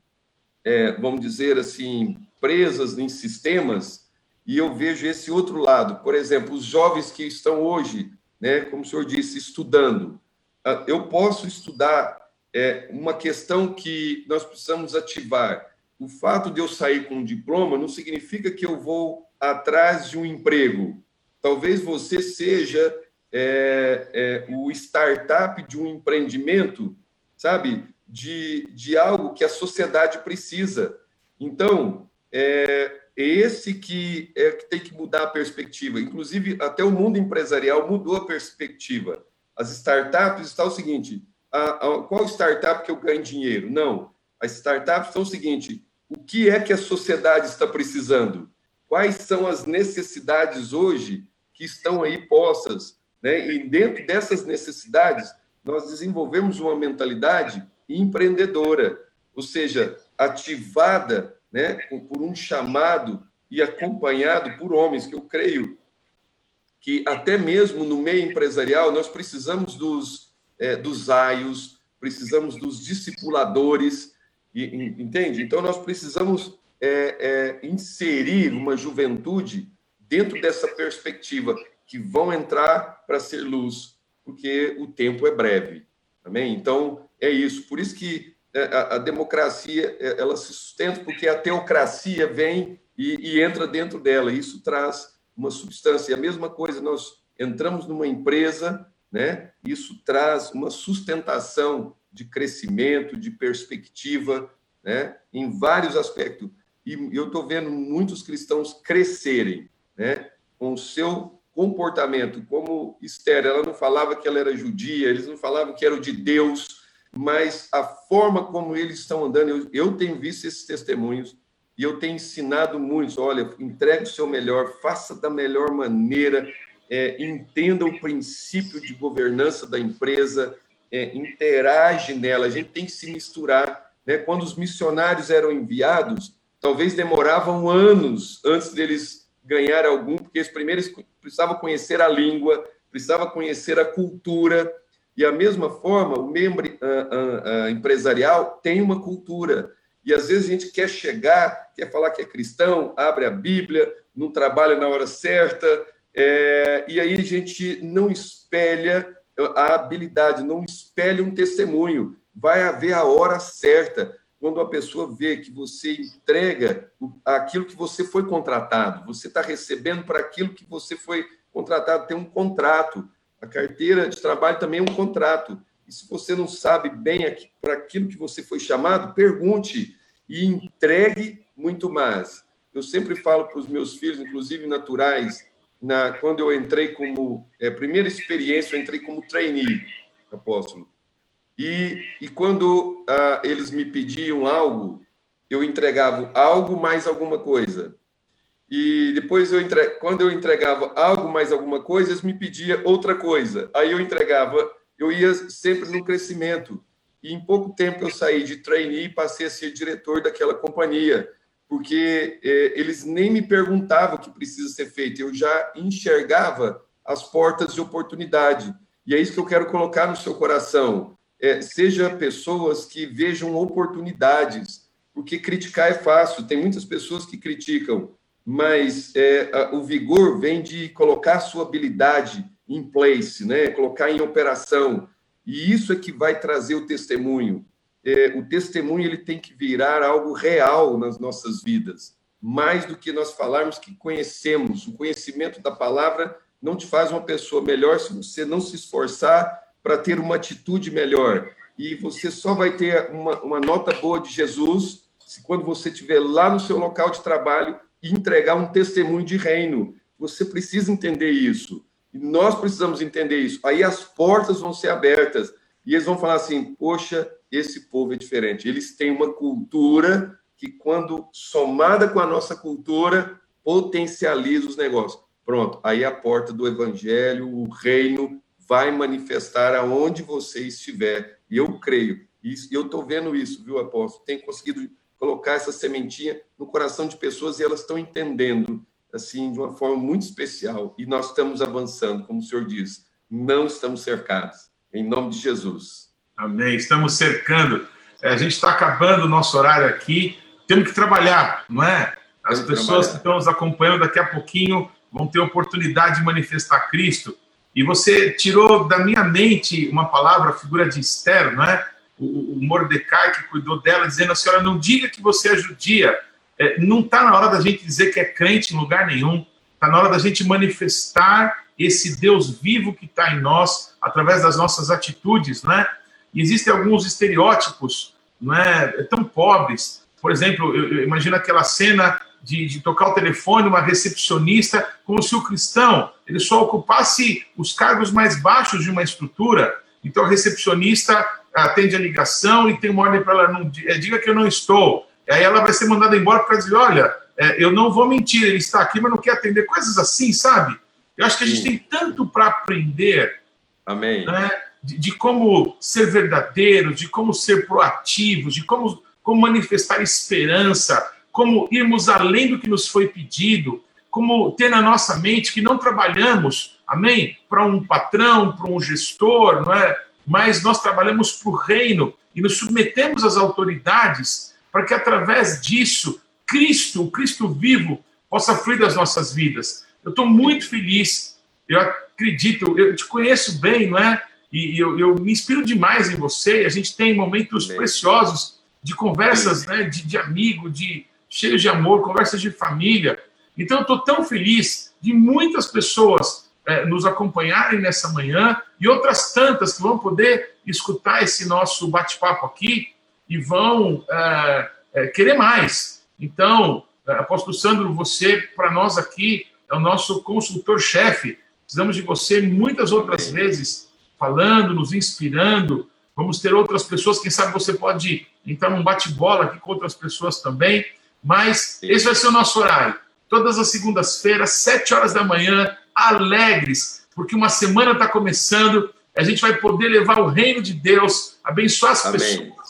é, vamos dizer assim, presas em sistemas, e eu vejo esse outro lado. Por exemplo, os jovens que estão hoje, né, como o senhor disse, estudando. Ah, eu posso estudar é, uma questão que nós precisamos ativar. O fato de eu sair com um diploma não significa que eu vou atrás de um emprego. Talvez você seja é, é, o startup de um empreendimento sabe, de, de algo que a sociedade precisa. Então, é, é esse que é que tem que mudar a perspectiva. Inclusive, até o mundo empresarial mudou a perspectiva. As startups estão o seguinte: a, a, qual startup que eu ganho dinheiro? Não. As startups são o seguinte: o que é que a sociedade está precisando? Quais são as necessidades hoje que estão aí postas? Né? E dentro dessas necessidades, nós desenvolvemos uma mentalidade empreendedora, ou seja, ativada né, por um chamado e acompanhado por homens, que eu creio que até mesmo no meio empresarial nós precisamos dos, é, dos aios, precisamos dos discipuladores, e, entende? Então nós precisamos é, é, inserir uma juventude dentro dessa perspectiva, que vão entrar para ser luz, porque o tempo é breve. Amém? Então, é isso. Por isso que é, a, a democracia é, ela se sustenta, porque a teocracia vem e, e entra dentro dela. Isso traz uma substância. E a mesma coisa, nós entramos numa empresa, né? isso traz uma sustentação de crescimento, de perspectiva, né? em vários aspectos. E eu estou vendo muitos cristãos crescerem né? com o seu comportamento, como Esther, ela não falava que ela era judia, eles não falavam que era de Deus, mas a forma como eles estão andando, eu, eu tenho visto esses testemunhos e eu tenho ensinado muitos. Olha, entregue o seu melhor, faça da melhor maneira, é, entenda o princípio de governança da empresa, é, interage nela. A gente tem que se misturar. Né? Quando os missionários eram enviados, talvez demoravam anos antes deles ganhar algum, porque eles primeiro precisavam conhecer a língua, precisava conhecer a cultura, e a mesma forma, o membro uh, uh, uh, empresarial tem uma cultura. E às vezes a gente quer chegar, quer falar que é cristão, abre a Bíblia, não trabalha na hora certa, é, e aí a gente não espelha a habilidade, não espelha um testemunho. Vai haver a hora certa quando a pessoa vê que você entrega aquilo que você foi contratado, você está recebendo para aquilo que você foi contratado, tem um contrato. A carteira de trabalho também é um contrato. E se você não sabe bem para aquilo que você foi chamado, pergunte e entregue muito mais. eu sempre falo para os meus filhos, inclusive naturais, na, quando eu entrei como é, primeira experiência, eu entrei como trainee, apóstolo. E, e quando ah, eles me pediam algo, eu entregava algo mais alguma coisa. E depois, eu entre... quando eu entregava algo mais alguma coisa, eles me pediam outra coisa. Aí eu entregava, eu ia sempre no crescimento. E em pouco tempo eu saí de trainee e passei a ser diretor daquela companhia, porque eh, eles nem me perguntavam o que precisa ser feito, eu já enxergava as portas de oportunidade. E é isso que eu quero colocar no seu coração. É, seja pessoas que vejam oportunidades, porque criticar é fácil, tem muitas pessoas que criticam, mas é, a, o vigor vem de colocar a sua habilidade em place, né? colocar em operação. E isso é que vai trazer o testemunho. É, o testemunho ele tem que virar algo real nas nossas vidas, mais do que nós falarmos que conhecemos. O conhecimento da palavra não te faz uma pessoa melhor se você não se esforçar para ter uma atitude melhor. E você só vai ter uma, uma nota boa de Jesus se quando você estiver lá no seu local de trabalho e entregar um testemunho de reino. Você precisa entender isso. E nós precisamos entender isso. Aí as portas vão ser abertas. E eles vão falar assim: poxa, esse povo é diferente. Eles têm uma cultura que, quando somada com a nossa cultura, potencializa os negócios. Pronto, aí a porta do evangelho, o reino, vai manifestar aonde você estiver. E eu creio. E eu estou vendo isso, viu, apóstolo? Tem conseguido colocar essa sementinha no coração de pessoas e elas estão entendendo assim, de uma forma muito especial. E nós estamos avançando, como o senhor diz, não estamos cercados. Em nome de Jesus. Amém. Estamos cercando. É, a gente está acabando o nosso horário aqui. Temos que trabalhar, não é? As Temos pessoas que estão nos acompanhando daqui a pouquinho vão ter oportunidade de manifestar Cristo. E você tirou da minha mente uma palavra, a figura de Esther, não é? O, o Mordecai que cuidou dela, dizendo: a senhora não diga que você é judia, é, não está na hora da gente dizer que é crente em lugar nenhum. Está na hora da gente manifestar esse Deus vivo que está em nós através das nossas atitudes, né? E existem alguns estereótipos, não é, tão pobres. Por exemplo, eu, eu imagino aquela cena de, de, tocar o telefone, uma recepcionista, como se o cristão ele só ocupasse os cargos mais baixos de uma estrutura. Então, a recepcionista atende a ligação e tem uma ordem para ela, não, é, diga que eu não estou. Aí ela vai ser mandada embora para dizer, olha, é, eu não vou mentir, ele está aqui, mas não quer atender. Coisas assim, sabe? Eu acho que a gente Sim. tem tanto para aprender. Amém. Né, de, de, como ser verdadeiro, de como ser proativo, de como, como manifestar esperança, como irmos além do que nos foi pedido, como ter na nossa mente que não trabalhamos, amém, para um patrão, para um gestor, não é? Mas nós trabalhamos para o reino e nos submetemos às autoridades para que através disso, Cristo, o Cristo vivo, possa fluir das nossas vidas. Eu estou muito feliz, eu acredito, eu te conheço bem, não é? E eu, eu me inspiro demais em você. A gente tem momentos Amém. preciosos de conversas, né, de, de amigo, de cheios de amor, conversas de família. Então, eu estou tão feliz de muitas pessoas é, nos acompanharem nessa manhã e outras tantas que vão poder escutar esse nosso bate-papo aqui e vão é, é, querer mais. Então, é, apóstolo Sandro, você, para nós aqui, é o nosso consultor-chefe. Precisamos de você muitas outras vezes, falando, nos inspirando. Vamos ter outras pessoas, quem sabe você pode entrar num bate-bola aqui com outras pessoas também. Mas esse vai ser o nosso horário. Todas as segundas-feiras, sete horas da manhã, alegres, porque uma semana está começando. A gente vai poder levar o reino de Deus, abençoar as Amém. pessoas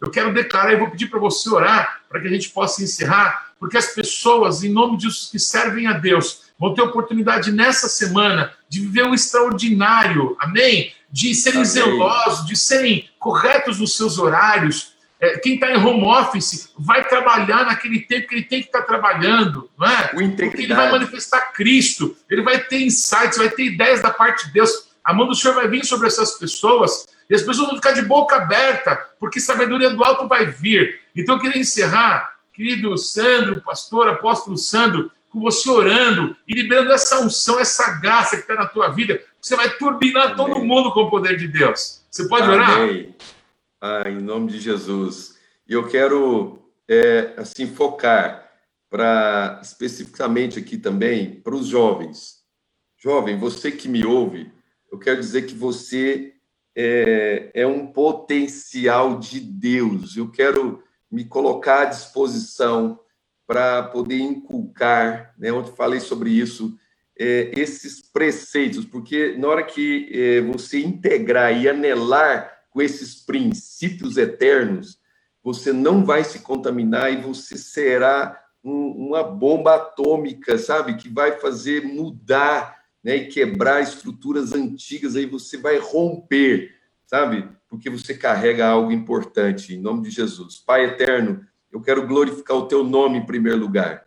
eu quero declarar e vou pedir para você orar para que a gente possa encerrar, porque as pessoas, em nome disso, que servem a Deus, vão ter oportunidade nessa semana de viver um extraordinário, amém? De serem amém. zelosos, de serem corretos nos seus horários. É, quem está em home office vai trabalhar naquele tempo que ele tem que estar tá trabalhando, não é? Porque ele vai manifestar Cristo, ele vai ter insights, vai ter ideias da parte de Deus. A mão do Senhor vai vir sobre essas pessoas e as pessoas vão ficar de boca aberta, porque sabedoria do alto vai vir. Então eu queria encerrar, querido Sandro, pastor, apóstolo Sandro, com você orando e liberando essa unção, essa graça que está na tua vida. Você vai turbinar Amém. todo mundo com o poder de Deus. Você pode Amém. orar? Ah, em nome de Jesus. E eu quero, é, assim, focar para especificamente aqui também para os jovens. Jovem, você que me ouve, eu quero dizer que você é, é um potencial de Deus. Eu quero me colocar à disposição para poder inculcar, né? Ontem falei sobre isso, é, esses preceitos, porque na hora que é, você integrar e anelar com esses princípios eternos, você não vai se contaminar e você será um, uma bomba atômica, sabe? Que vai fazer mudar né, e quebrar estruturas antigas, aí você vai romper, sabe? Porque você carrega algo importante, em nome de Jesus. Pai eterno, eu quero glorificar o teu nome em primeiro lugar.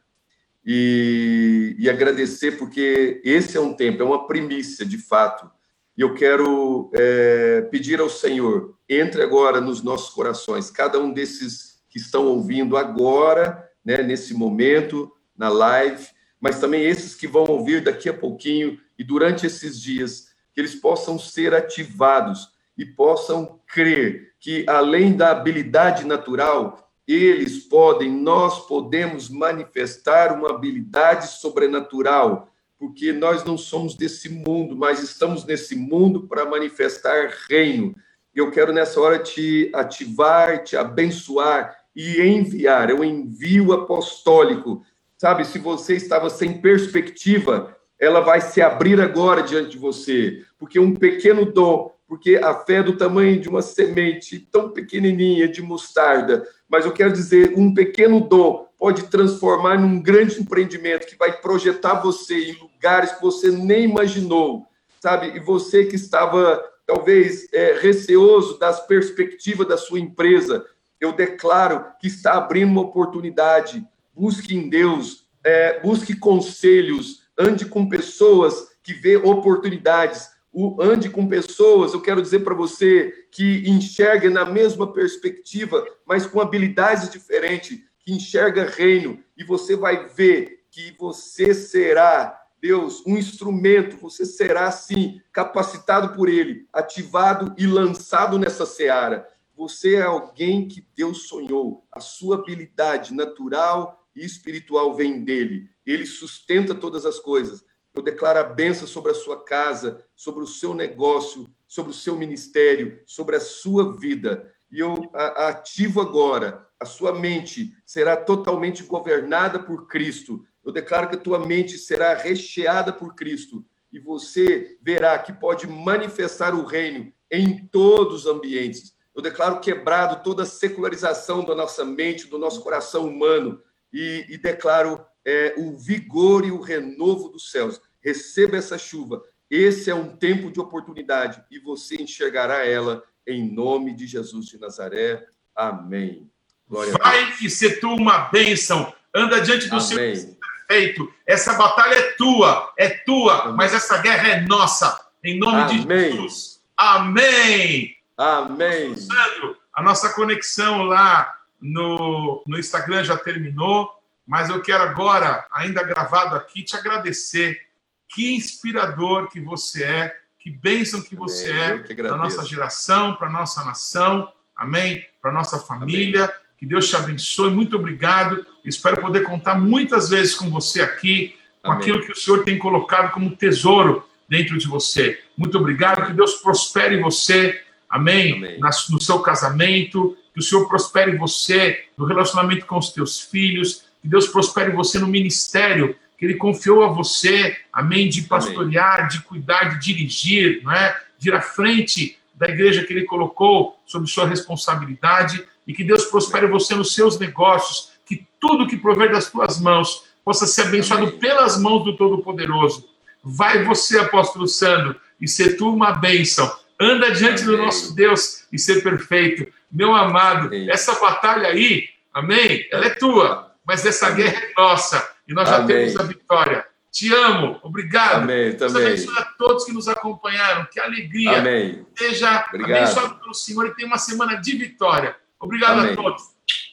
E, e agradecer, porque esse é um tempo, é uma primícia, de fato. E eu quero é, pedir ao Senhor, entre agora nos nossos corações, cada um desses que estão ouvindo agora, né, nesse momento, na live, mas também esses que vão ouvir daqui a pouquinho e durante esses dias, que eles possam ser ativados e possam crer que, além da habilidade natural, eles podem, nós podemos manifestar uma habilidade sobrenatural, porque nós não somos desse mundo, mas estamos nesse mundo para manifestar reino. Eu quero nessa hora te ativar, te abençoar e enviar. Um envio apostólico. Sabe, se você estava sem perspectiva, ela vai se abrir agora diante de você, porque um pequeno dom, porque a fé é do tamanho de uma semente tão pequenininha de mostarda, mas eu quero dizer, um pequeno dom pode transformar num grande empreendimento que vai projetar você em lugares que você nem imaginou, sabe? E você que estava talvez é, receoso das perspectivas da sua empresa, eu declaro que está abrindo uma oportunidade. Busque em Deus, é, busque conselhos, ande com pessoas que vê oportunidades, o, ande com pessoas, eu quero dizer para você, que enxerga na mesma perspectiva, mas com habilidades diferentes, que enxerga reino, e você vai ver que você será, Deus, um instrumento, você será, sim, capacitado por Ele, ativado e lançado nessa seara. Você é alguém que Deus sonhou, a sua habilidade natural e espiritual vem dele ele sustenta todas as coisas. Eu declaro a bênção sobre a sua casa, sobre o seu negócio, sobre o seu ministério, sobre a sua vida. E eu ativo agora, a sua mente será totalmente governada por Cristo. Eu declaro que a tua mente será recheada por Cristo. E você verá que pode manifestar o reino em todos os ambientes. Eu declaro quebrado toda a secularização da nossa mente, do nosso coração humano. E, e declaro é, o vigor e o renovo dos céus. Receba essa chuva. Esse é um tempo de oportunidade e você enxergará ela em nome de Jesus de Nazaré. Amém. Glória Vai e ser tu uma bênção. Anda diante do Amém. Senhor perfeito. Essa batalha é tua, é tua, Amém. mas essa guerra é nossa. Em nome Amém. de Jesus. Amém. Amém. Sandro, a nossa conexão lá no, no Instagram já terminou mas eu quero agora, ainda gravado aqui, te agradecer. Que inspirador que você é, que bênção que você Amém. é para nossa geração, para nossa nação, amém? Para nossa família. Amém. Que Deus te abençoe. Muito obrigado. Espero poder contar muitas vezes com você aqui, com amém. aquilo que o Senhor tem colocado como tesouro dentro de você. Muito obrigado. Que Deus prospere você, amém? amém. No seu casamento, que o Senhor prospere você no relacionamento com os teus filhos, que Deus prospere você no ministério que Ele confiou a você, amém, de pastorear, amém. de cuidar, de dirigir, não é? de ir à frente da igreja que Ele colocou sob sua responsabilidade e que Deus prospere você nos seus negócios, que tudo que prover das tuas mãos possa ser abençoado pelas mãos do Todo-Poderoso. Vai você, apóstolo Sandro, e ser tu uma bênção. Anda diante do nosso Deus e ser perfeito. Meu amado, essa batalha aí, amém, ela é tua mas essa guerra é nossa e nós já Amém. temos a vitória. Te amo, obrigado. Amém, também. Deus abençoe a todos que nos acompanharam. Que alegria. Amém. Seja obrigado. abençoado pelo Senhor e tenha uma semana de vitória. Obrigado Amém. a todos.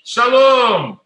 Shalom.